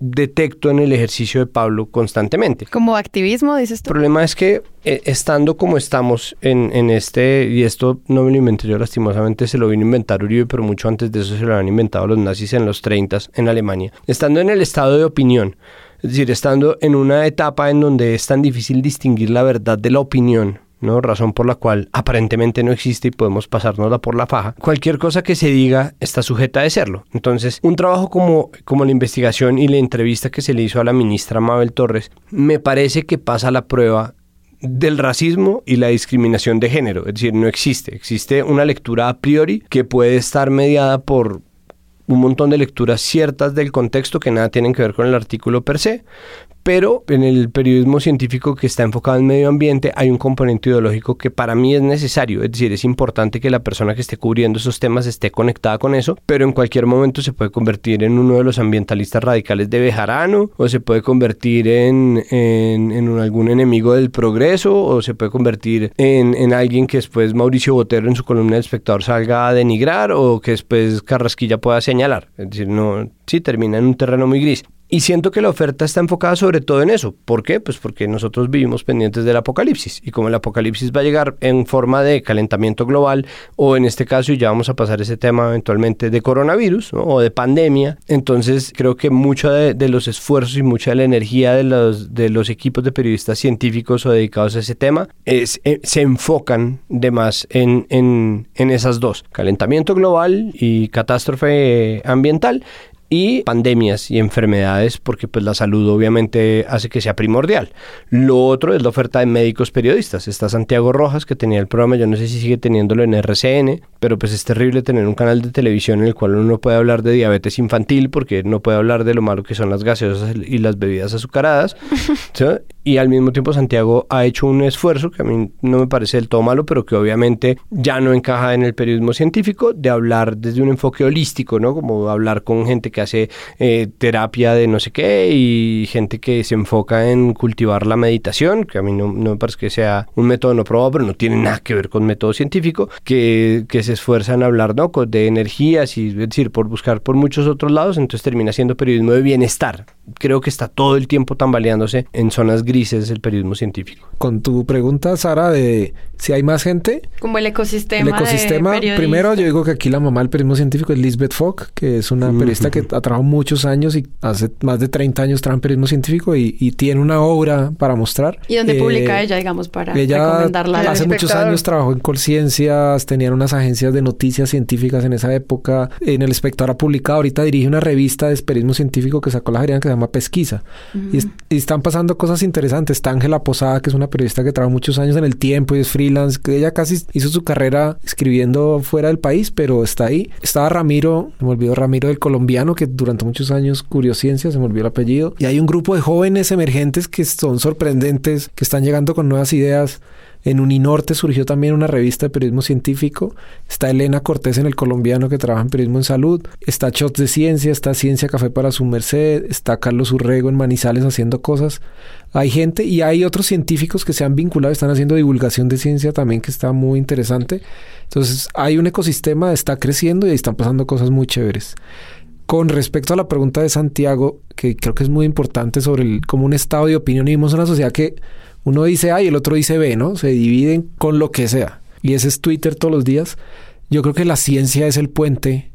detecto en el ejercicio de Pablo constantemente. Como activismo, dices tú. El problema es que eh, estando como estamos en, en, este, y esto no me lo inventé yo lastimosamente, se lo vino a inventar Uribe, pero mucho antes de eso se lo han inventado los nazis en los 30 en Alemania. Estando en el estado de opinión, es decir, estando en una etapa en donde es tan difícil distinguir la verdad de la opinión, ¿no? razón por la cual aparentemente no existe y podemos pasárnosla por la faja, cualquier cosa que se diga está sujeta a serlo. Entonces, un trabajo como, como la investigación y la entrevista que se le hizo a la ministra Mabel Torres, me parece que pasa la prueba del racismo y la discriminación de género, es decir, no existe, existe una lectura a priori que puede estar mediada por un montón de lecturas ciertas del contexto que nada tienen que ver con el artículo per se, pero en el periodismo científico que está enfocado en medio ambiente hay un componente ideológico que para mí es necesario, es decir, es importante que la persona que esté cubriendo esos temas esté conectada con eso, pero en cualquier momento se puede convertir en uno de los ambientalistas radicales de Bejarano, o se puede convertir en, en, algún enemigo del progreso, o se puede convertir en, en alguien que después Mauricio Botero en su columna del espectador salga a denigrar, o que después Carrasquilla pueda señalar, es decir, no, sí termina en un terreno muy gris. Y siento que la oferta está enfocada sobre todo en eso. ¿Por qué? Pues porque nosotros vivimos pendientes del apocalipsis. Y como el apocalipsis va a llegar en forma de calentamiento global, o en este caso, ya vamos a pasar ese tema eventualmente de coronavirus o de pandemia, entonces creo que mucho de, los esfuerzos y mucha de la energía de los, de los equipos de periodistas científicos o dedicados a ese tema es, eh, se enfocan de más en, en, en esas dos, calentamiento global y catástrofe ambiental y pandemias y enfermedades porque pues la salud obviamente hace que sea primordial. Lo otro es la oferta de médicos periodistas. Está Santiago Rojas que tenía el programa, yo no sé si sigue teniéndolo en RCN, pero pues es terrible tener un canal de televisión en el cual uno no puede hablar de diabetes infantil porque no puede hablar de lo malo que son las gaseosas y las bebidas azucaradas. Y al mismo tiempo Santiago ha hecho un esfuerzo que a mí no me parece del todo malo, pero que obviamente ya no encaja en el periodismo científico, de hablar desde un enfoque holístico, ¿no? Como hablar con gente que hace eh, terapia de no sé qué y gente que se enfoca en cultivar la meditación, que a mí no, me parece que sea un método no probado, pero no tiene nada que ver con método científico, que, que se esfuerzan a hablar ¿no? de energías y es decir, por buscar por muchos otros lados, entonces termina siendo periodismo de bienestar. Creo que está todo el tiempo tambaleándose en zonas grises el periodismo científico. Con tu pregunta, Sara, de si hay más gente. Como el ecosistema. El ecosistema, primero yo digo que aquí la mamá del periodismo científico es Lisbeth Fogg, que es una periodista que ha trabajado muchos años y hace más de 30 años trabaja en periodismo científico y, tiene una obra para mostrar. ¿Y dónde publica eh, ella, digamos, para ella recomendarla? Hace muchos años trabajó en Colciencias, tenían unas agencias de noticias científicas en esa época. En El Espectador ha publicado, ahorita dirige una revista de periodismo científico que sacó la Javeriana que se llama Pesquisa. y, están pasando cosas interesantes. Está Ángela Posada, que es una periodista que trabaja muchos años en el tiempo y es freelance, que ella casi hizo su carrera escribiendo fuera del país, pero está ahí. Estaba Ramiro, me olvidó Ramiro del colombiano, que durante muchos años Curiosciencia, se me olvidó el apellido. Y hay un grupo de jóvenes emergentes que son sorprendentes, que están llegando con nuevas ideas. En Uninorte surgió también una revista de periodismo científico. Está Elena Cortés en el colombiano que trabaja en periodismo en salud. Está Shots de Ciencia, está Ciencia Café para su merced. Está Carlos Urrego en Manizales haciendo cosas. Hay gente y hay otros científicos que se han vinculado, están haciendo divulgación de ciencia también que está muy interesante. Entonces hay un ecosistema, está creciendo y están pasando cosas muy chéveres. Con respecto a la pregunta de Santiago, que creo que es muy importante sobre el, como un estado de opinión, vivimos en una sociedad que uno dice A y el otro dice B, ¿no? Se dividen con lo que sea. Y ese es Twitter todos los días. Yo creo que la ciencia es el puente,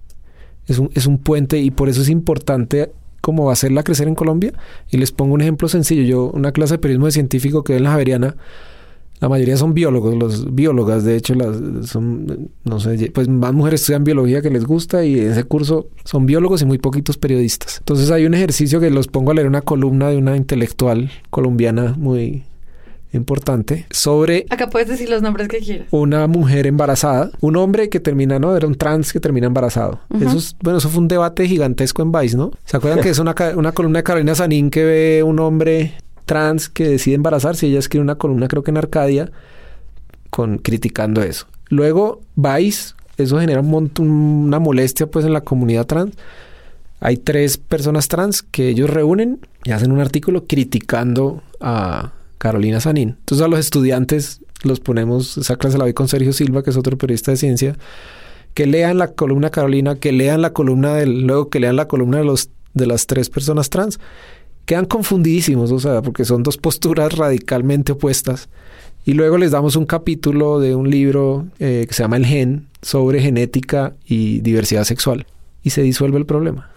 es un, es un puente y por eso es importante cómo hacerla crecer en Colombia. Y les pongo un ejemplo sencillo. Yo, una clase de periodismo de científico que en la Javeriana, la mayoría son biólogos, los biólogas, de hecho, las son, no sé, pues más mujeres estudian biología que les gusta y en ese curso son biólogos y muy poquitos periodistas. Entonces hay un ejercicio que los pongo a leer una columna de una intelectual colombiana muy importante sobre Acá puedes decir los nombres que quieras. una mujer embarazada, un hombre que termina, ¿no? Era un trans que termina embarazado. Eso es, bueno, eso fue un debate gigantesco en Vice, ¿no? ¿Se acuerdan que es una, una columna de Carolina Sanín que ve un hombre trans que decide embarazarse? Ella escribe una columna, creo que en Arcadia, con criticando eso. Luego, Vice, eso genera un montón, una molestia pues en la comunidad trans. Hay tres personas trans que ellos reúnen y hacen un artículo criticando a Carolina Sanín. Entonces a los estudiantes los ponemos, esa la vi con Sergio Silva, que es otro periodista de ciencia, que lean la columna Carolina, que lean la columna del, luego que lean la columna de los de las tres personas trans. Quedan confundidísimos, o sea, porque son dos posturas radicalmente opuestas. Y luego les damos un capítulo de un libro eh, que se llama El Gen sobre genética y diversidad sexual. Y se disuelve el problema.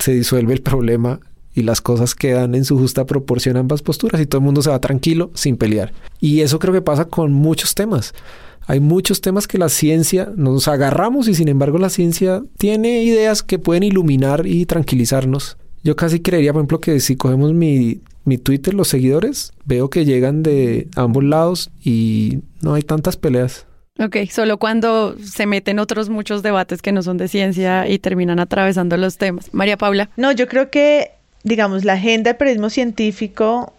Se disuelve el problema y las cosas quedan en su justa proporción ambas posturas y todo el mundo se va tranquilo sin pelear. Y eso creo que pasa con muchos temas. Hay muchos temas que la ciencia nos agarramos y sin embargo la ciencia tiene ideas que pueden iluminar y tranquilizarnos. Yo casi creería, por ejemplo, que si cogemos mi, mi Twitter, los seguidores, veo que llegan de ambos lados y no hay tantas peleas. Ok, solo cuando se meten otros muchos debates que no son de ciencia y terminan atravesando los temas. María Paula. No, yo creo que, digamos, la agenda de periodismo científico,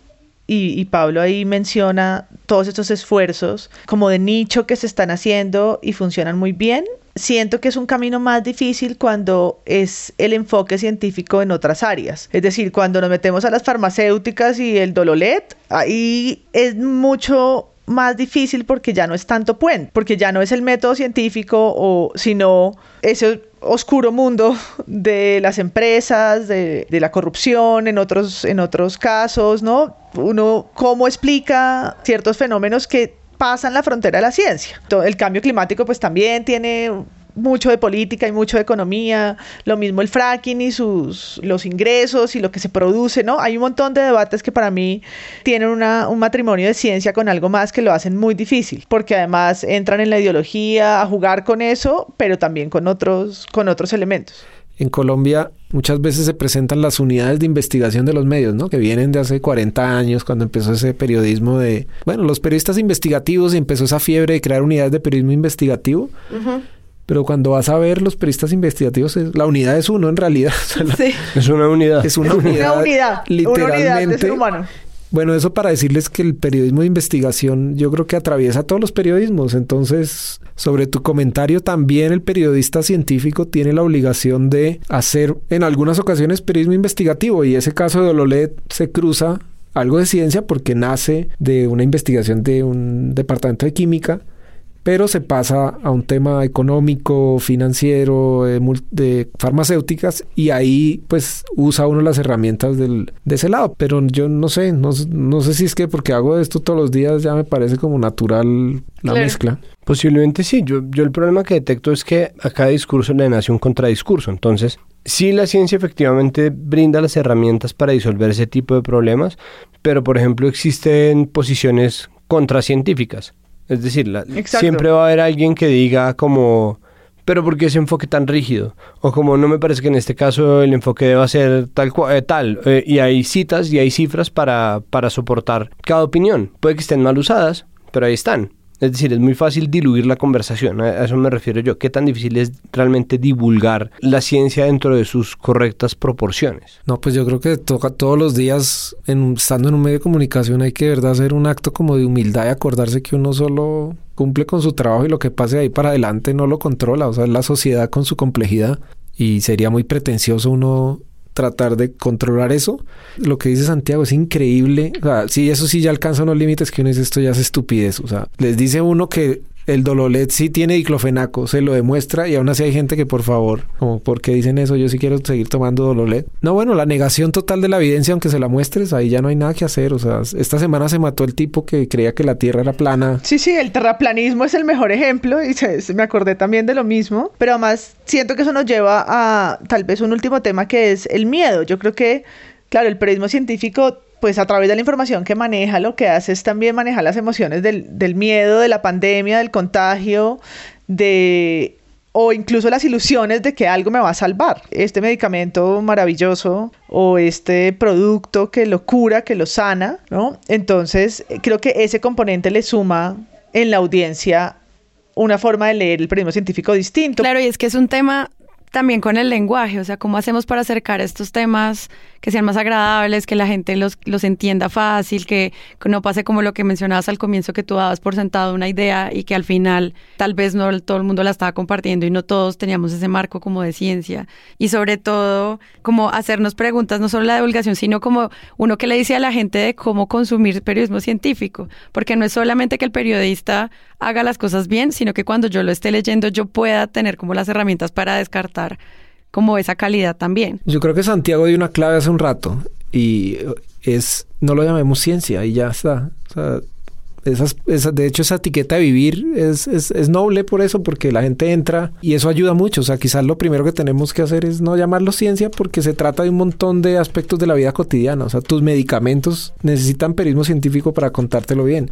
y, Pablo ahí menciona todos estos esfuerzos como de nicho que se están haciendo y funcionan muy bien. Siento que es un camino más difícil cuando es el enfoque científico en otras áreas. Es decir, cuando nos metemos a las farmacéuticas y el Dololet, ahí es mucho más difícil porque ya no es tanto puente, porque ya no es el método científico o sino ese oscuro mundo de las empresas, de, de la corrupción en otros, en otros casos, ¿no? Uno cómo explica ciertos fenómenos que pasan la frontera de la ciencia. El cambio climático pues también tiene mucho de política y mucho de economía, lo mismo el fracking y sus los ingresos y lo que se produce, ¿no? Hay un montón de debates que para mí tienen una, un matrimonio de ciencia con algo más que lo hacen muy difícil, porque además entran en la ideología a jugar con eso, pero también con otros con otros elementos. En Colombia muchas veces se presentan las unidades de investigación de los medios, ¿no? Que vienen de hace 40 años, cuando empezó ese periodismo de, bueno, los periodistas investigativos y empezó esa fiebre de crear unidades de periodismo investigativo. Pero cuando vas a ver los periodistas investigativos, es- la unidad es uno en realidad. O sea, la- Es una unidad. Es una unidad. Una unidad, una unidad de literalmente. ser humano. Bueno, eso para decirles que el periodismo de investigación yo creo que atraviesa todos los periodismos. Entonces, sobre tu comentario, también el periodista científico tiene la obligación de hacer en algunas ocasiones periodismo investigativo y ese caso de Ololet se cruza algo de ciencia porque nace de una investigación de un departamento de química pero se pasa a un tema económico, financiero, de, farmacéuticas y ahí pues usa uno las herramientas del, de ese lado. Pero yo no sé, no, no sé si es que porque hago esto todos los días ya me parece como natural la Claro. mezcla. Posiblemente sí. Yo, yo el problema que detecto es que a cada discurso le nace un contradiscurso. Entonces, sí la ciencia efectivamente brinda las herramientas para disolver ese tipo de problemas, pero por ejemplo existen posiciones contracientíficas. Es decir, la- siempre va a haber alguien que diga como, pero ¿por qué ese enfoque tan rígido? O como no me parece que en este caso el enfoque deba ser tal cual, tal. Eh, y hay citas y hay cifras para, para soportar cada opinión. Puede que estén mal usadas, pero ahí están. Es decir, es muy fácil diluir la conversación, a eso me refiero yo. ¿Qué tan difícil es realmente divulgar la ciencia dentro de sus correctas proporciones? No, pues yo creo que toca todos los días, en, estando en un medio de comunicación, hay que verdad hacer un acto como de humildad y acordarse que uno solo cumple con su trabajo y lo que pase ahí para adelante no lo controla. O sea, es la sociedad con su complejidad y sería muy pretencioso uno tratar de controlar eso. Lo que dice Santiago es increíble. O sea, sí, eso sí ya alcanza unos límites que uno dice esto ya es estupidez. O sea, les dice uno que el Dololet sí tiene diclofenaco, se lo demuestra y aún así hay gente que por favor, como ¿por qué dicen eso? Yo sí quiero seguir tomando Dololet. No, bueno, la negación total de la evidencia, aunque se la muestres, ahí ya no hay nada que hacer. O sea, esta semana se mató el tipo que creía que la Tierra era plana. Sí, sí, el terraplanismo es el mejor ejemplo y se- me acordé también de lo mismo, pero además siento que eso nos lleva a tal vez un último tema que es el miedo. Yo creo que, claro, el periodismo científico, pues a través de la información que maneja, lo que hace es también manejar las emociones del, del miedo, de la pandemia, del contagio, de o incluso las ilusiones de que algo me va a salvar. Este medicamento maravilloso o este producto que lo cura, que lo sana, ¿no? Entonces, creo que ese componente le suma en la audiencia una forma de leer el periodismo científico distinto. Claro, y es que es un tema también con el lenguaje, o sea, cómo hacemos para acercar estos temas que sean más agradables, que la gente los, los entienda fácil, que, no pase como lo que mencionabas al comienzo, que tú dabas por sentado una idea y que al final tal vez no todo el mundo la estaba compartiendo y no todos teníamos ese marco como de ciencia. Y sobre todo, como hacernos preguntas, no solo la divulgación, sino como uno que le dice a la gente de cómo consumir periodismo científico, porque no es solamente que el periodista haga las cosas bien, sino que cuando yo lo esté leyendo yo pueda tener como las herramientas para descartar como esa calidad también. Yo creo que Santiago dio una clave hace un rato y es, no lo llamemos ciencia y ya está. O sea, esas, de hecho, esa etiqueta de vivir es, es, es, noble por eso, porque la gente entra y eso ayuda mucho. O sea, quizás lo primero que tenemos que hacer es no llamarlo ciencia porque se trata de un montón de aspectos de la vida cotidiana. O sea, tus medicamentos necesitan periodismo científico para contártelo bien.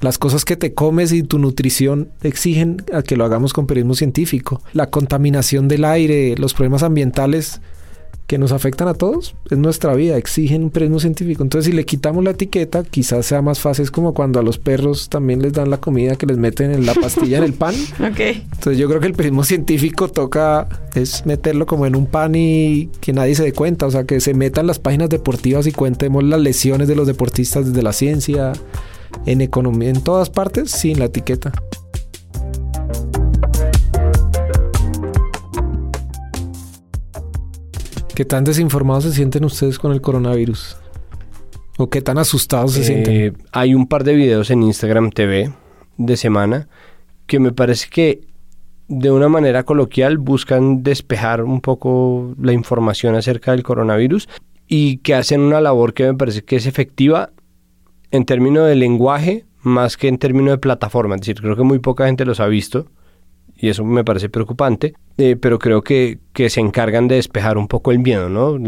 Las cosas que te comes y tu nutrición exigen a que lo hagamos con periodismo científico. La contaminación del aire, los problemas ambientales que nos afectan a todos, es nuestra vida, exigen un periodismo científico. Entonces, si le quitamos la etiqueta, quizás sea más fácil. Es como cuando a los perros también les dan la comida que les meten en la pastilla en el pan. Ok. Entonces, yo creo que el periodismo científico toca es meterlo como en un pan y que nadie se dé cuenta. O sea, que se metan las páginas deportivas y cuentemos las lesiones de los deportistas desde la ciencia, en economía, en todas partes, sin la etiqueta. ¿Qué tan desinformados se sienten ustedes con el coronavirus? ¿O qué tan asustados se sienten? Eh, hay un par de videos en Instagram TV de semana que me parece que de una manera coloquial buscan despejar un poco la información acerca del coronavirus y que hacen una labor que me parece que es efectiva en términos de lenguaje más que en términos de plataforma. Es decir, creo que muy poca gente los ha visto y eso me parece preocupante, eh, pero creo que, que, se encargan de despejar un poco el miedo, ¿no?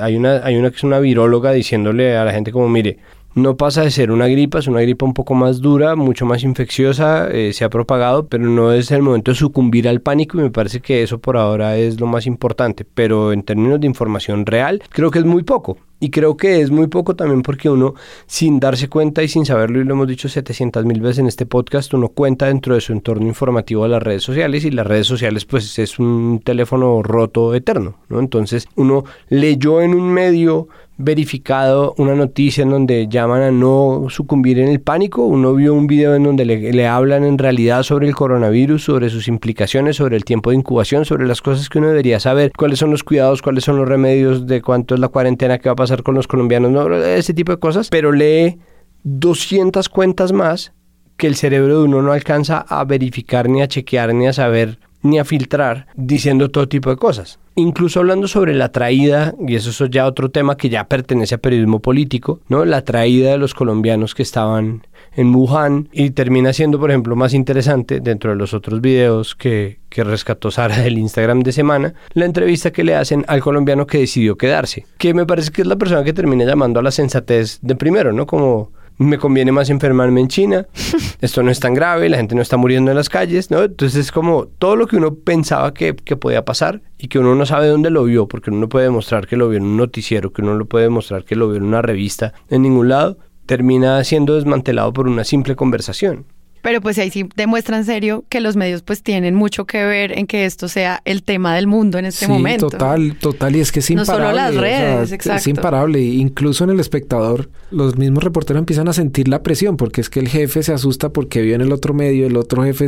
hay, una, hay una que es una viróloga diciéndole a la gente como, mire, no pasa de ser una gripa, es una gripa un poco más dura, mucho más infecciosa, eh, se ha propagado, pero no es el momento de sucumbir al pánico y me parece que eso por ahora es lo más importante. Pero en términos de información real, creo que es muy poco. Y creo que es muy poco también porque uno, sin darse cuenta y sin saberlo, y lo hemos dicho 700 mil veces en este podcast, uno cuenta dentro de su entorno informativo a las redes sociales y las redes sociales pues es un teléfono roto eterno, ¿no? Entonces uno leyó en un medio verificado una noticia en donde llaman a no sucumbir en el pánico. Uno vio un video en donde le, hablan en realidad sobre el coronavirus, sobre sus implicaciones, sobre el tiempo de incubación, sobre las cosas que uno debería saber, cuáles son los cuidados, cuáles son los remedios, de cuánto es la cuarentena, qué va a pasar con los colombianos, no, ese tipo de cosas. Pero lee 200 cuentas más que el cerebro de uno no alcanza a verificar, ni a chequear, ni a saber, ni a filtrar, diciendo todo tipo de cosas incluso hablando sobre la traída, y eso es ya otro tema que ya pertenece a periodismo político, ¿no? La traída de los colombianos que estaban en Wuhan y termina siendo, por ejemplo, más interesante dentro de los otros videos que, que rescató Sara del Instagram de semana, la entrevista que le hacen al colombiano que decidió quedarse, que me parece que es la persona que termina llamando a la sensatez de primero, ¿no? Como me conviene más enfermarme en China, esto no es tan grave, la gente no está muriendo en las calles, ¿no? Entonces es como todo lo que uno pensaba que, que podía pasar y que uno no sabe dónde lo vio, porque uno no puede demostrar que lo vio en un noticiero, que uno no puede demostrar que lo vio en una revista, en ningún lado, termina siendo desmantelado por una simple conversación. Pero pues ahí sí demuestra en serio que los medios pues tienen mucho que ver en que esto sea el tema del mundo en este momento. Total, total, y es que es imparable. No solo las redes, exacto. Es imparable. Incluso en el espectador, los mismos reporteros empiezan a sentir la presión, porque es que el jefe se asusta porque viene el otro medio, el otro jefe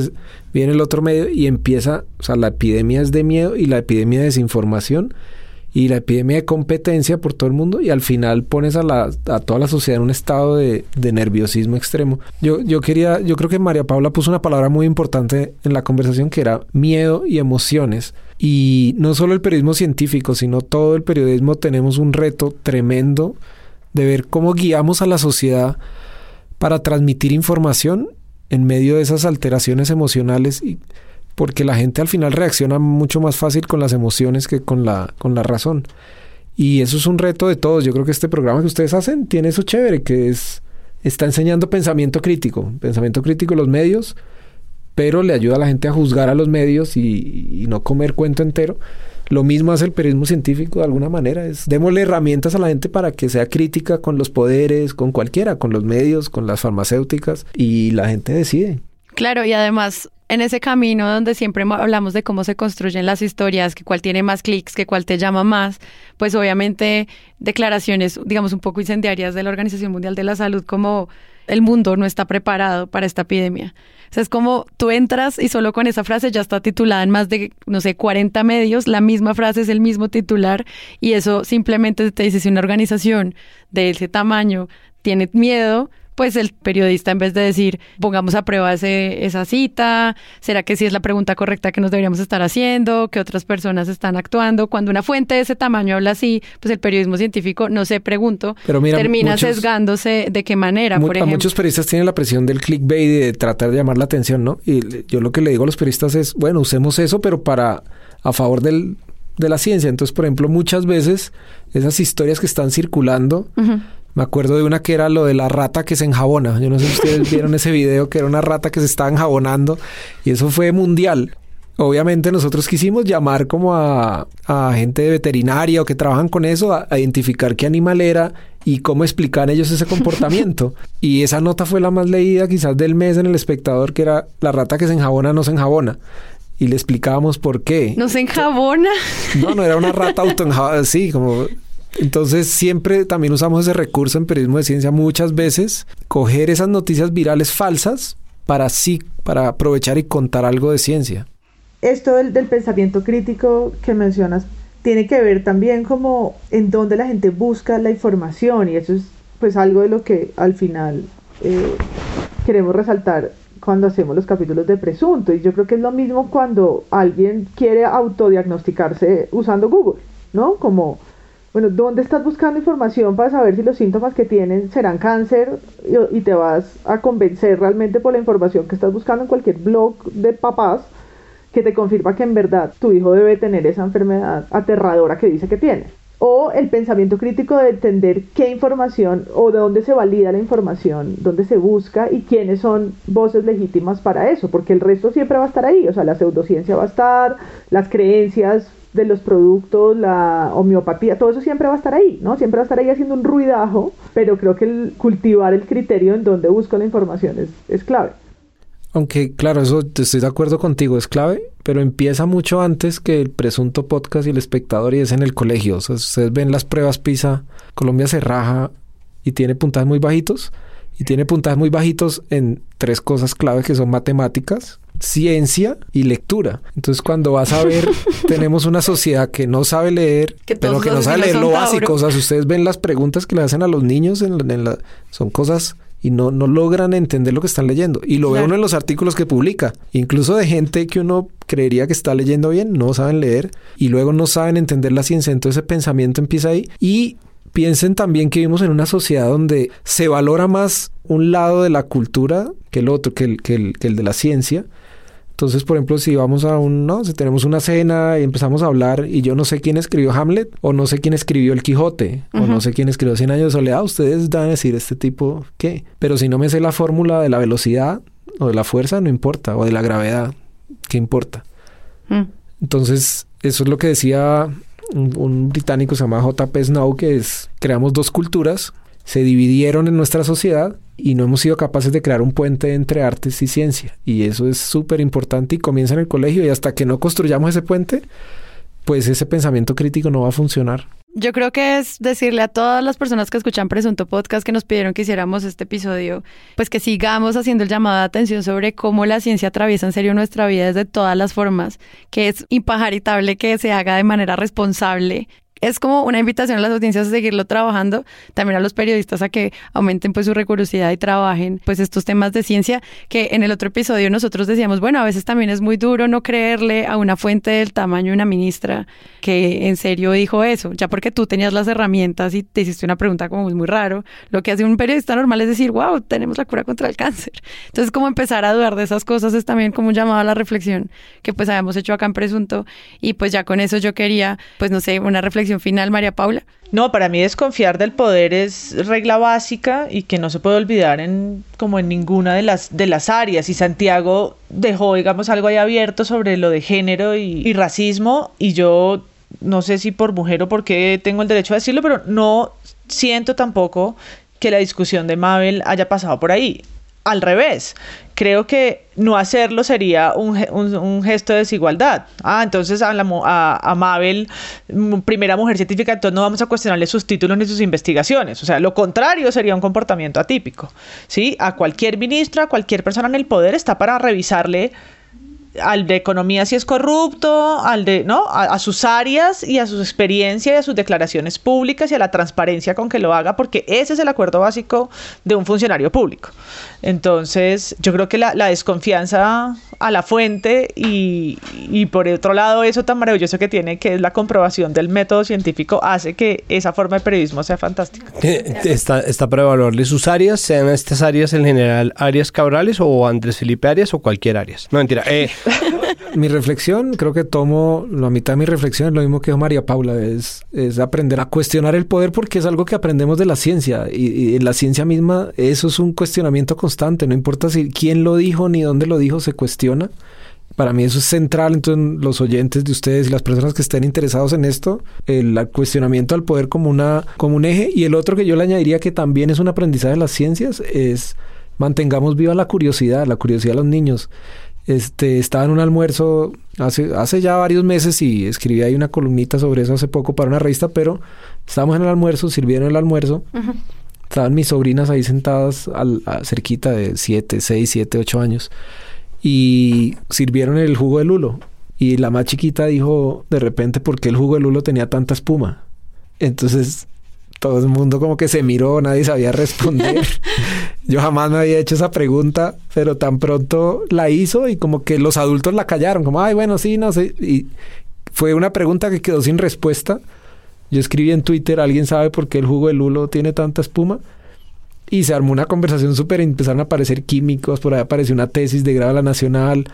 viene el otro medio y empieza, o sea, la epidemia es de miedo y la epidemia de desinformación y la epidemia de competencia por todo el mundo y al final pones a, la, a toda la sociedad en un estado de, de, nerviosismo extremo. Yo, yo quería, yo creo que María Paula puso una palabra muy importante en la conversación que era miedo y emociones. Y no solo el periodismo científico, sino todo el periodismo tenemos un reto tremendo de ver cómo guiamos a la sociedad para transmitir información en medio de esas alteraciones emocionales porque la gente al final reacciona mucho más fácil con las emociones que con la, con la razón. Y eso es un reto de todos. Yo creo que este programa que ustedes hacen tiene eso chévere, que es está enseñando pensamiento crítico, pensamiento crítico en los medios pero le ayuda a la gente a juzgar a los medios y, no comer cuento entero. Lo mismo hace el periodismo científico de alguna manera, es démosle herramientas a la gente para que sea crítica con los poderes, con cualquiera, con los medios, con las farmacéuticas y la gente decide. Claro, y además en ese camino donde siempre hablamos de cómo se construyen las historias, que cuál tiene más clics, que cuál te llama más, pues obviamente declaraciones, digamos, un poco incendiarias de la Organización Mundial de la Salud como el mundo no está preparado para esta epidemia. O sea, es como tú entras y solo con esa frase ya está titulada en más de, no sé, 40 medios, la misma frase es el mismo titular y eso simplemente te dice si una organización de ese tamaño tiene miedo, pues el periodista en vez de decir, pongamos a prueba ese, esa cita, ¿será que sí es la pregunta correcta que nos deberíamos estar haciendo? ¿Qué otras personas están actuando? Cuando una fuente de ese tamaño habla así, pues el periodismo científico, no sé, pregunto, Pero mira, termina muchos- sesgándose de qué manera, Mu- por a ejemplo. muchos periodistas tienen la presión del clickbait y de tratar de llamar la atención, ¿no? Y yo lo que le digo a los periodistas es, bueno, usemos eso, pero para a favor del, de la ciencia. Entonces, por ejemplo, muchas veces esas historias que están circulando. Me acuerdo de una que era lo de la rata que se enjabona. Yo no sé si ustedes vieron ese video que era una rata que se estaba enjabonando y eso fue mundial. Obviamente nosotros quisimos llamar como a, a gente de veterinaria o que trabajan con eso a, a identificar qué animal era y cómo explicar ellos ese comportamiento. y esa nota fue la más leída quizás del mes en el espectador, que era la rata que se enjabona no se enjabona. Y le explicábamos por qué. ¿No se enjabona? No, no era una rata autoenjabonada, sí, como... Entonces siempre también usamos ese recurso en periodismo de ciencia muchas veces, coger esas noticias virales falsas para sí, para aprovechar y contar algo de ciencia. esto del, pensamiento crítico que mencionas tiene que ver también como en dónde la gente busca la información y eso es pues algo de lo que al final eh, queremos resaltar cuando hacemos los capítulos de presunto y yo creo que es lo mismo cuando alguien quiere autodiagnosticarse usando Google, ¿no? Como bueno, ¿dónde estás buscando información para saber si los síntomas que tienen serán cáncer y, y te vas a convencer realmente por la información que estás buscando en cualquier blog de papás que te confirma que en verdad tu hijo debe tener esa enfermedad aterradora que dice que tiene? O el pensamiento crítico de entender qué información o de dónde se valida la información, dónde se busca y quiénes son voces legítimas para eso, porque el resto siempre va a estar ahí, o sea, la pseudociencia va a estar, las creencias de los productos, la homeopatía, todo eso siempre va a estar ahí, ¿no? Siempre va a estar ahí haciendo un ruidajo, pero creo que el cultivar el criterio en donde busco la información es, es clave. Aunque, claro, eso estoy de acuerdo contigo, es clave, pero empieza mucho antes que el presunto podcast y el espectador y es en el colegio. O sea, ustedes ven las pruebas PISA, Colombia se raja y tiene puntajes muy bajitos y tiene puntajes muy bajitos en tres cosas clave que son matemáticas, ciencia y lectura. Entonces, cuando vas a ver, tenemos una sociedad que no sabe leer, Que pero que no sabe leer lo básico. O sea, si ustedes ven las preguntas que le hacen a los niños, en, la- en la- son cosas y no, no logran entender lo que están leyendo. Y lo ve Claro. uno en los artículos que publica. Incluso de gente que uno creería que está leyendo bien, no saben leer y luego no saben entender la ciencia. Entonces ese pensamiento empieza ahí. Y piensen también que vivimos en una sociedad donde se valora más un lado de la cultura que el otro, que el, que el, que el de la ciencia. Entonces, por ejemplo, si vamos a un, no, si tenemos una cena y empezamos a hablar y yo no sé quién escribió Hamlet o no sé quién escribió El Quijote o no sé quién escribió Cien años de soledad, ustedes van a decir este tipo qué. Pero si no me sé la fórmula de la velocidad o de la fuerza, no importa, o de la gravedad, ¿qué importa? Mm. Entonces, eso es lo que decía un, un británico se llama J.P. Snow, que es, creamos dos culturas, se dividieron en nuestra sociedad y no hemos sido capaces de crear un puente entre artes y ciencia. Y eso es súper importante y comienza en el colegio y hasta que no construyamos ese puente, pues ese pensamiento crítico no va a funcionar. Yo creo que es decirle a todas las personas que escuchan Presunto Podcast que nos pidieron que hiciéramos este episodio, pues que sigamos haciendo el llamado de atención sobre cómo la ciencia atraviesa en serio nuestra vida desde todas las formas, que es impajaritable que se haga de manera responsable. Es como una invitación a las audiencias a seguirlo trabajando, también a los periodistas a que aumenten pues su recuriosidad y trabajen pues estos temas de ciencia, que en el otro episodio nosotros decíamos, bueno, a veces también es muy duro no creerle a una fuente del tamaño de una ministra que en serio dijo eso, ya porque tú tenías las herramientas y te hiciste una pregunta como muy raro, lo que hace un periodista normal es decir, wow, tenemos la cura contra el cáncer. Entonces como empezar a dudar de esas cosas es también como un llamado a la reflexión que pues habíamos hecho acá en Presunto y pues ya con eso yo quería, pues no sé, una reflexión final, María Paula. No, para mí desconfiar del poder es regla básica y que no se puede olvidar en como en ninguna de las de las áreas. Y Santiago dejó, digamos, algo ahí abierto sobre lo de género y, y racismo. Y yo no sé si por mujer o porque tengo el derecho a decirlo, pero no siento tampoco que la discusión de Mabel haya pasado por ahí. Al revés, creo que no hacerlo sería un, un, gesto de desigualdad. Ah, entonces a, la, Mabel, primera mujer científica, entonces no vamos a cuestionarle sus títulos ni sus investigaciones. O sea, lo contrario sería un comportamiento atípico. ¿sí? A cualquier ministro, a cualquier persona en el poder está para revisarle al de economía si es corrupto, al de, ¿no? A, a, sus áreas y a sus experiencias y a sus declaraciones públicas y a la transparencia con que lo haga, porque ese es el acuerdo básico de un funcionario público. Entonces, yo creo que la, la desconfianza a la fuente y, y, por otro lado eso tan maravilloso que tiene, que es la comprobación del método científico, hace que esa forma de periodismo sea fantástica. Está, está para evaluarle sus áreas, sean estas áreas en general Arias Cabrales o Andrés Felipe Arias o cualquier Arias. No, mentira. Eh, mi reflexión, creo que tomo la mitad de mi reflexión, es lo mismo que dijo María Paula, es, es aprender a cuestionar el poder porque es algo que aprendemos de la ciencia y, y, en la ciencia misma eso es un cuestionamiento constante, no importa si quién lo dijo ni dónde lo dijo, se cuestiona. Para mí eso es central, entonces los oyentes de ustedes y las personas que estén interesados en esto, el cuestionamiento al poder como, una, como un eje y el otro que yo le añadiría que también es un aprendizaje de las ciencias es mantengamos viva la curiosidad, la curiosidad de los niños. Este, estaba en un almuerzo hace, hace ya varios meses y escribí ahí una columnita sobre eso hace poco para una revista, pero estábamos en el almuerzo, sirvieron el almuerzo. Estaban mis sobrinas ahí sentadas al, a, cerquita de 7, 6, 7, 8 años y sirvieron el jugo de lulo. Y la más chiquita dijo de repente por qué el jugo de lulo tenía tanta espuma. Entonces todo el mundo como que se miró, nadie sabía responder. Yo jamás me había hecho esa pregunta, pero tan pronto la hizo y como que los adultos la callaron, como, ay, bueno, sí, no sé. Y fue una pregunta que quedó sin respuesta. Yo escribí en Twitter, ¿alguien sabe por qué el jugo de lulo tiene tanta espuma? Y se armó una conversación súper, empezaron a aparecer químicos, por ahí apareció una tesis de grado a la nacional.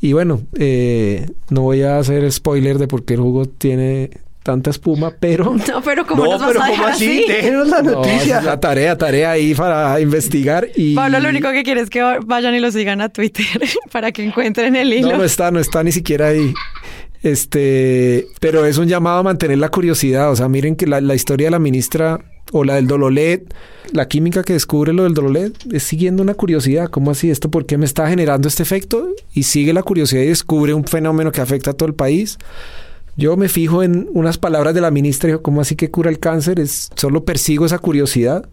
Y bueno, eh, no voy a hacer spoiler de por qué el jugo tiene tanta espuma, pero... No, pero ¿cómo no, nos pero vas a ¿cómo dejar así? así? Déjenos la noticia. No, la tarea, tarea ahí para investigar y... Pablo lo único que quiere es que vayan y lo sigan a Twitter para que encuentren el hilo. No, no está, no está ni siquiera ahí. Este, pero es un llamado a mantener la curiosidad. O sea, miren que la, historia de la ministra o la del Dololet, la química que descubre lo del Dololet es siguiendo una curiosidad. ¿Cómo así esto? ¿Por qué me está generando este efecto? Y sigue la curiosidad y descubre un fenómeno que afecta a todo el país. Yo me fijo en unas palabras de la ministra, dijo, ¿cómo así que cura el cáncer? Es, solo persigo esa curiosidad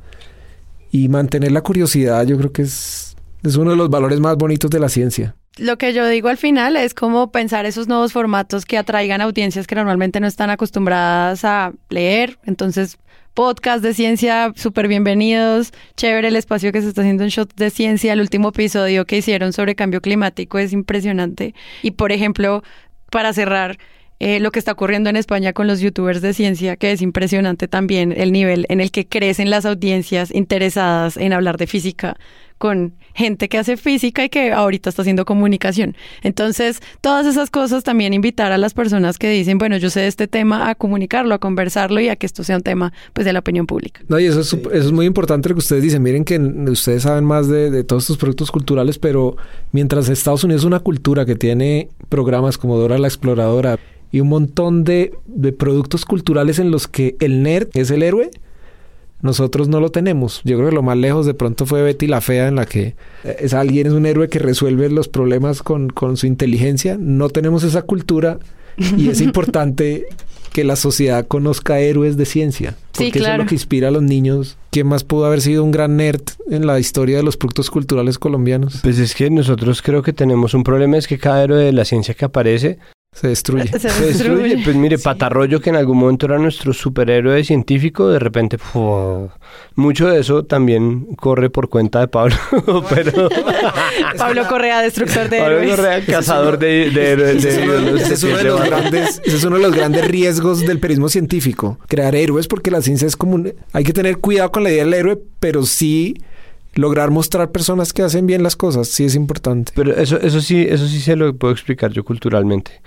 y mantener la curiosidad yo creo que es, es uno de los valores más bonitos de la ciencia. Lo que yo digo al final es como pensar esos nuevos formatos que atraigan audiencias que normalmente no están acostumbradas a leer. Entonces, podcast de ciencia, súper bienvenidos. Chévere el espacio que se está haciendo en Shot de Ciencia. El último episodio que hicieron sobre cambio climático es impresionante. Y, por ejemplo, para cerrar, eh, lo que está ocurriendo en España con los youtubers de ciencia, que es impresionante también el nivel en el que crecen las audiencias interesadas en hablar de física con gente que hace física y que ahorita está haciendo comunicación. Entonces, todas esas cosas también invitar a las personas que dicen, bueno, yo sé de este tema, a comunicarlo, a conversarlo y a que esto sea un tema pues de la opinión pública. No, y eso es, sí. eso es muy importante lo que ustedes dicen. Miren que ustedes saben más de, de todos estos productos culturales, pero mientras Estados Unidos es una cultura que tiene programas como Dora la Exploradora, y un montón de, de, productos culturales en los que el nerd es el héroe. Nosotros no lo tenemos. Yo creo que lo más lejos de pronto fue Betty la Fea, en la que es alguien, es un héroe que resuelve los problemas con, con su inteligencia. No tenemos esa cultura y es importante que la sociedad conozca héroes de ciencia. Porque sí, claro. eso es lo que inspira a los niños. ¿Quién más pudo haber sido un gran nerd en la historia de los productos culturales colombianos? Pues es que nosotros creo que tenemos un problema, es que cada héroe de la ciencia que aparece se destruye. Se, se destruye. Pues mire, sí. Patarroyo, que en algún momento era nuestro superhéroe científico, de repente, mucho de eso también corre por cuenta de Pablo. pero Pablo Correa, destructor de Pablo héroes. Correa, cazador de, de héroes. Ese es, uno de los grandes, ese es uno de los grandes riesgos del periodismo científico. Crear héroes, porque la ciencia es como. Hay que tener cuidado con la idea del héroe, pero sí lograr mostrar personas que hacen bien las cosas sí es importante. Pero eso, eso sí, eso sí se lo puedo explicar yo culturalmente.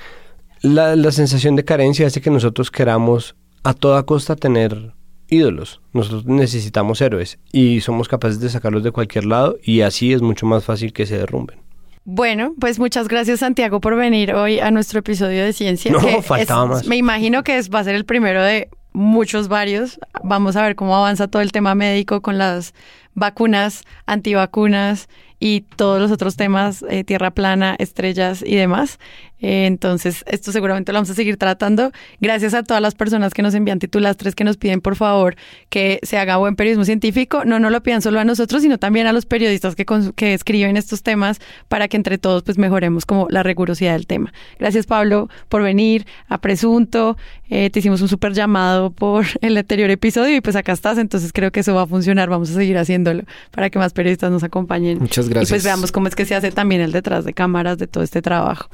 La, la sensación de carencia hace que nosotros queramos a toda costa tener ídolos. Nosotros necesitamos héroes y somos capaces de sacarlos de cualquier lado y así es mucho más fácil que se derrumben. Bueno, pues muchas gracias Santiago por venir hoy a nuestro episodio de ciencia. No, que faltaba es- más. Me imagino que es- va a ser el primero de muchos varios. Vamos a ver cómo avanza todo el tema médico con las vacunas, antivacunas y todos los otros temas, eh, tierra plana, estrellas y demás. Eh, entonces, esto seguramente lo vamos a seguir tratando. Gracias a todas las personas que nos envían titulastres, que nos piden, por favor, que se haga buen periodismo científico. No, no lo pidan solo a nosotros, sino también a los periodistas que, escriben estos temas para que entre todos pues mejoremos como la rigurosidad del tema. Gracias, Pablo, por venir a Presunto. Eh, te hicimos un súper llamado por el anterior episodio y pues acá estás, entonces creo que eso va a funcionar. Vamos a seguir haciéndolo para que más periodistas nos acompañen. Muchas Y gracias. pues veamos cómo es que se hace también el detrás de cámaras de todo este trabajo.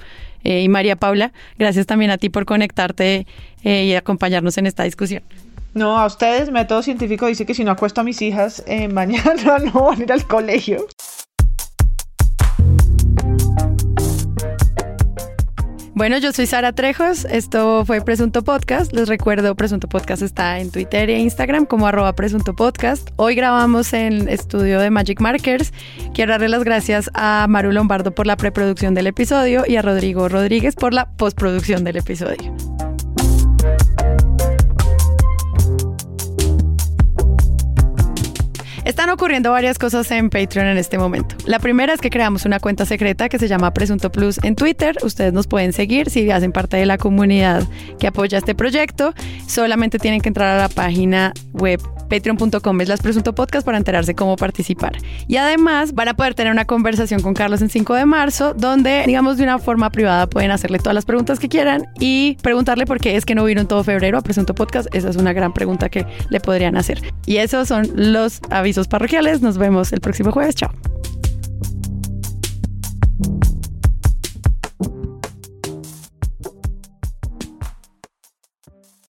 Eh, y María Paula, gracias también a ti por conectarte eh, y acompañarnos en esta discusión. No, a ustedes, método científico dice que si no acuesto a mis hijas, eh, mañana no van a ir al colegio. Bueno, yo soy Sara Trejos, esto fue Presunto Podcast. Les recuerdo, Presunto Podcast está en Twitter e Instagram como arroba Presunto Podcast. Hoy grabamos en estudio de Magic Markers. Quiero darle las gracias a Maru Lombardo por la preproducción del episodio y a Rodrigo Rodríguez por la postproducción del episodio. Están ocurriendo varias cosas en Patreon en este momento. La primera es que creamos una cuenta secreta que se llama Presunto Plus en Twitter. Ustedes nos pueden seguir si hacen parte de la comunidad que apoya este proyecto. Solamente tienen que entrar a la página web patreon.com es las presunto podcast para enterarse cómo participar. Y además van a poder tener una conversación con Carlos en 5 de marzo donde, digamos, de una forma privada pueden hacerle todas las preguntas que quieran y preguntarle por qué es que no vino en todo febrero a Presunto Podcast. Esa es una gran pregunta que le podrían hacer. Y esos son los avisos parroquiales. Nos vemos el próximo jueves. Chao.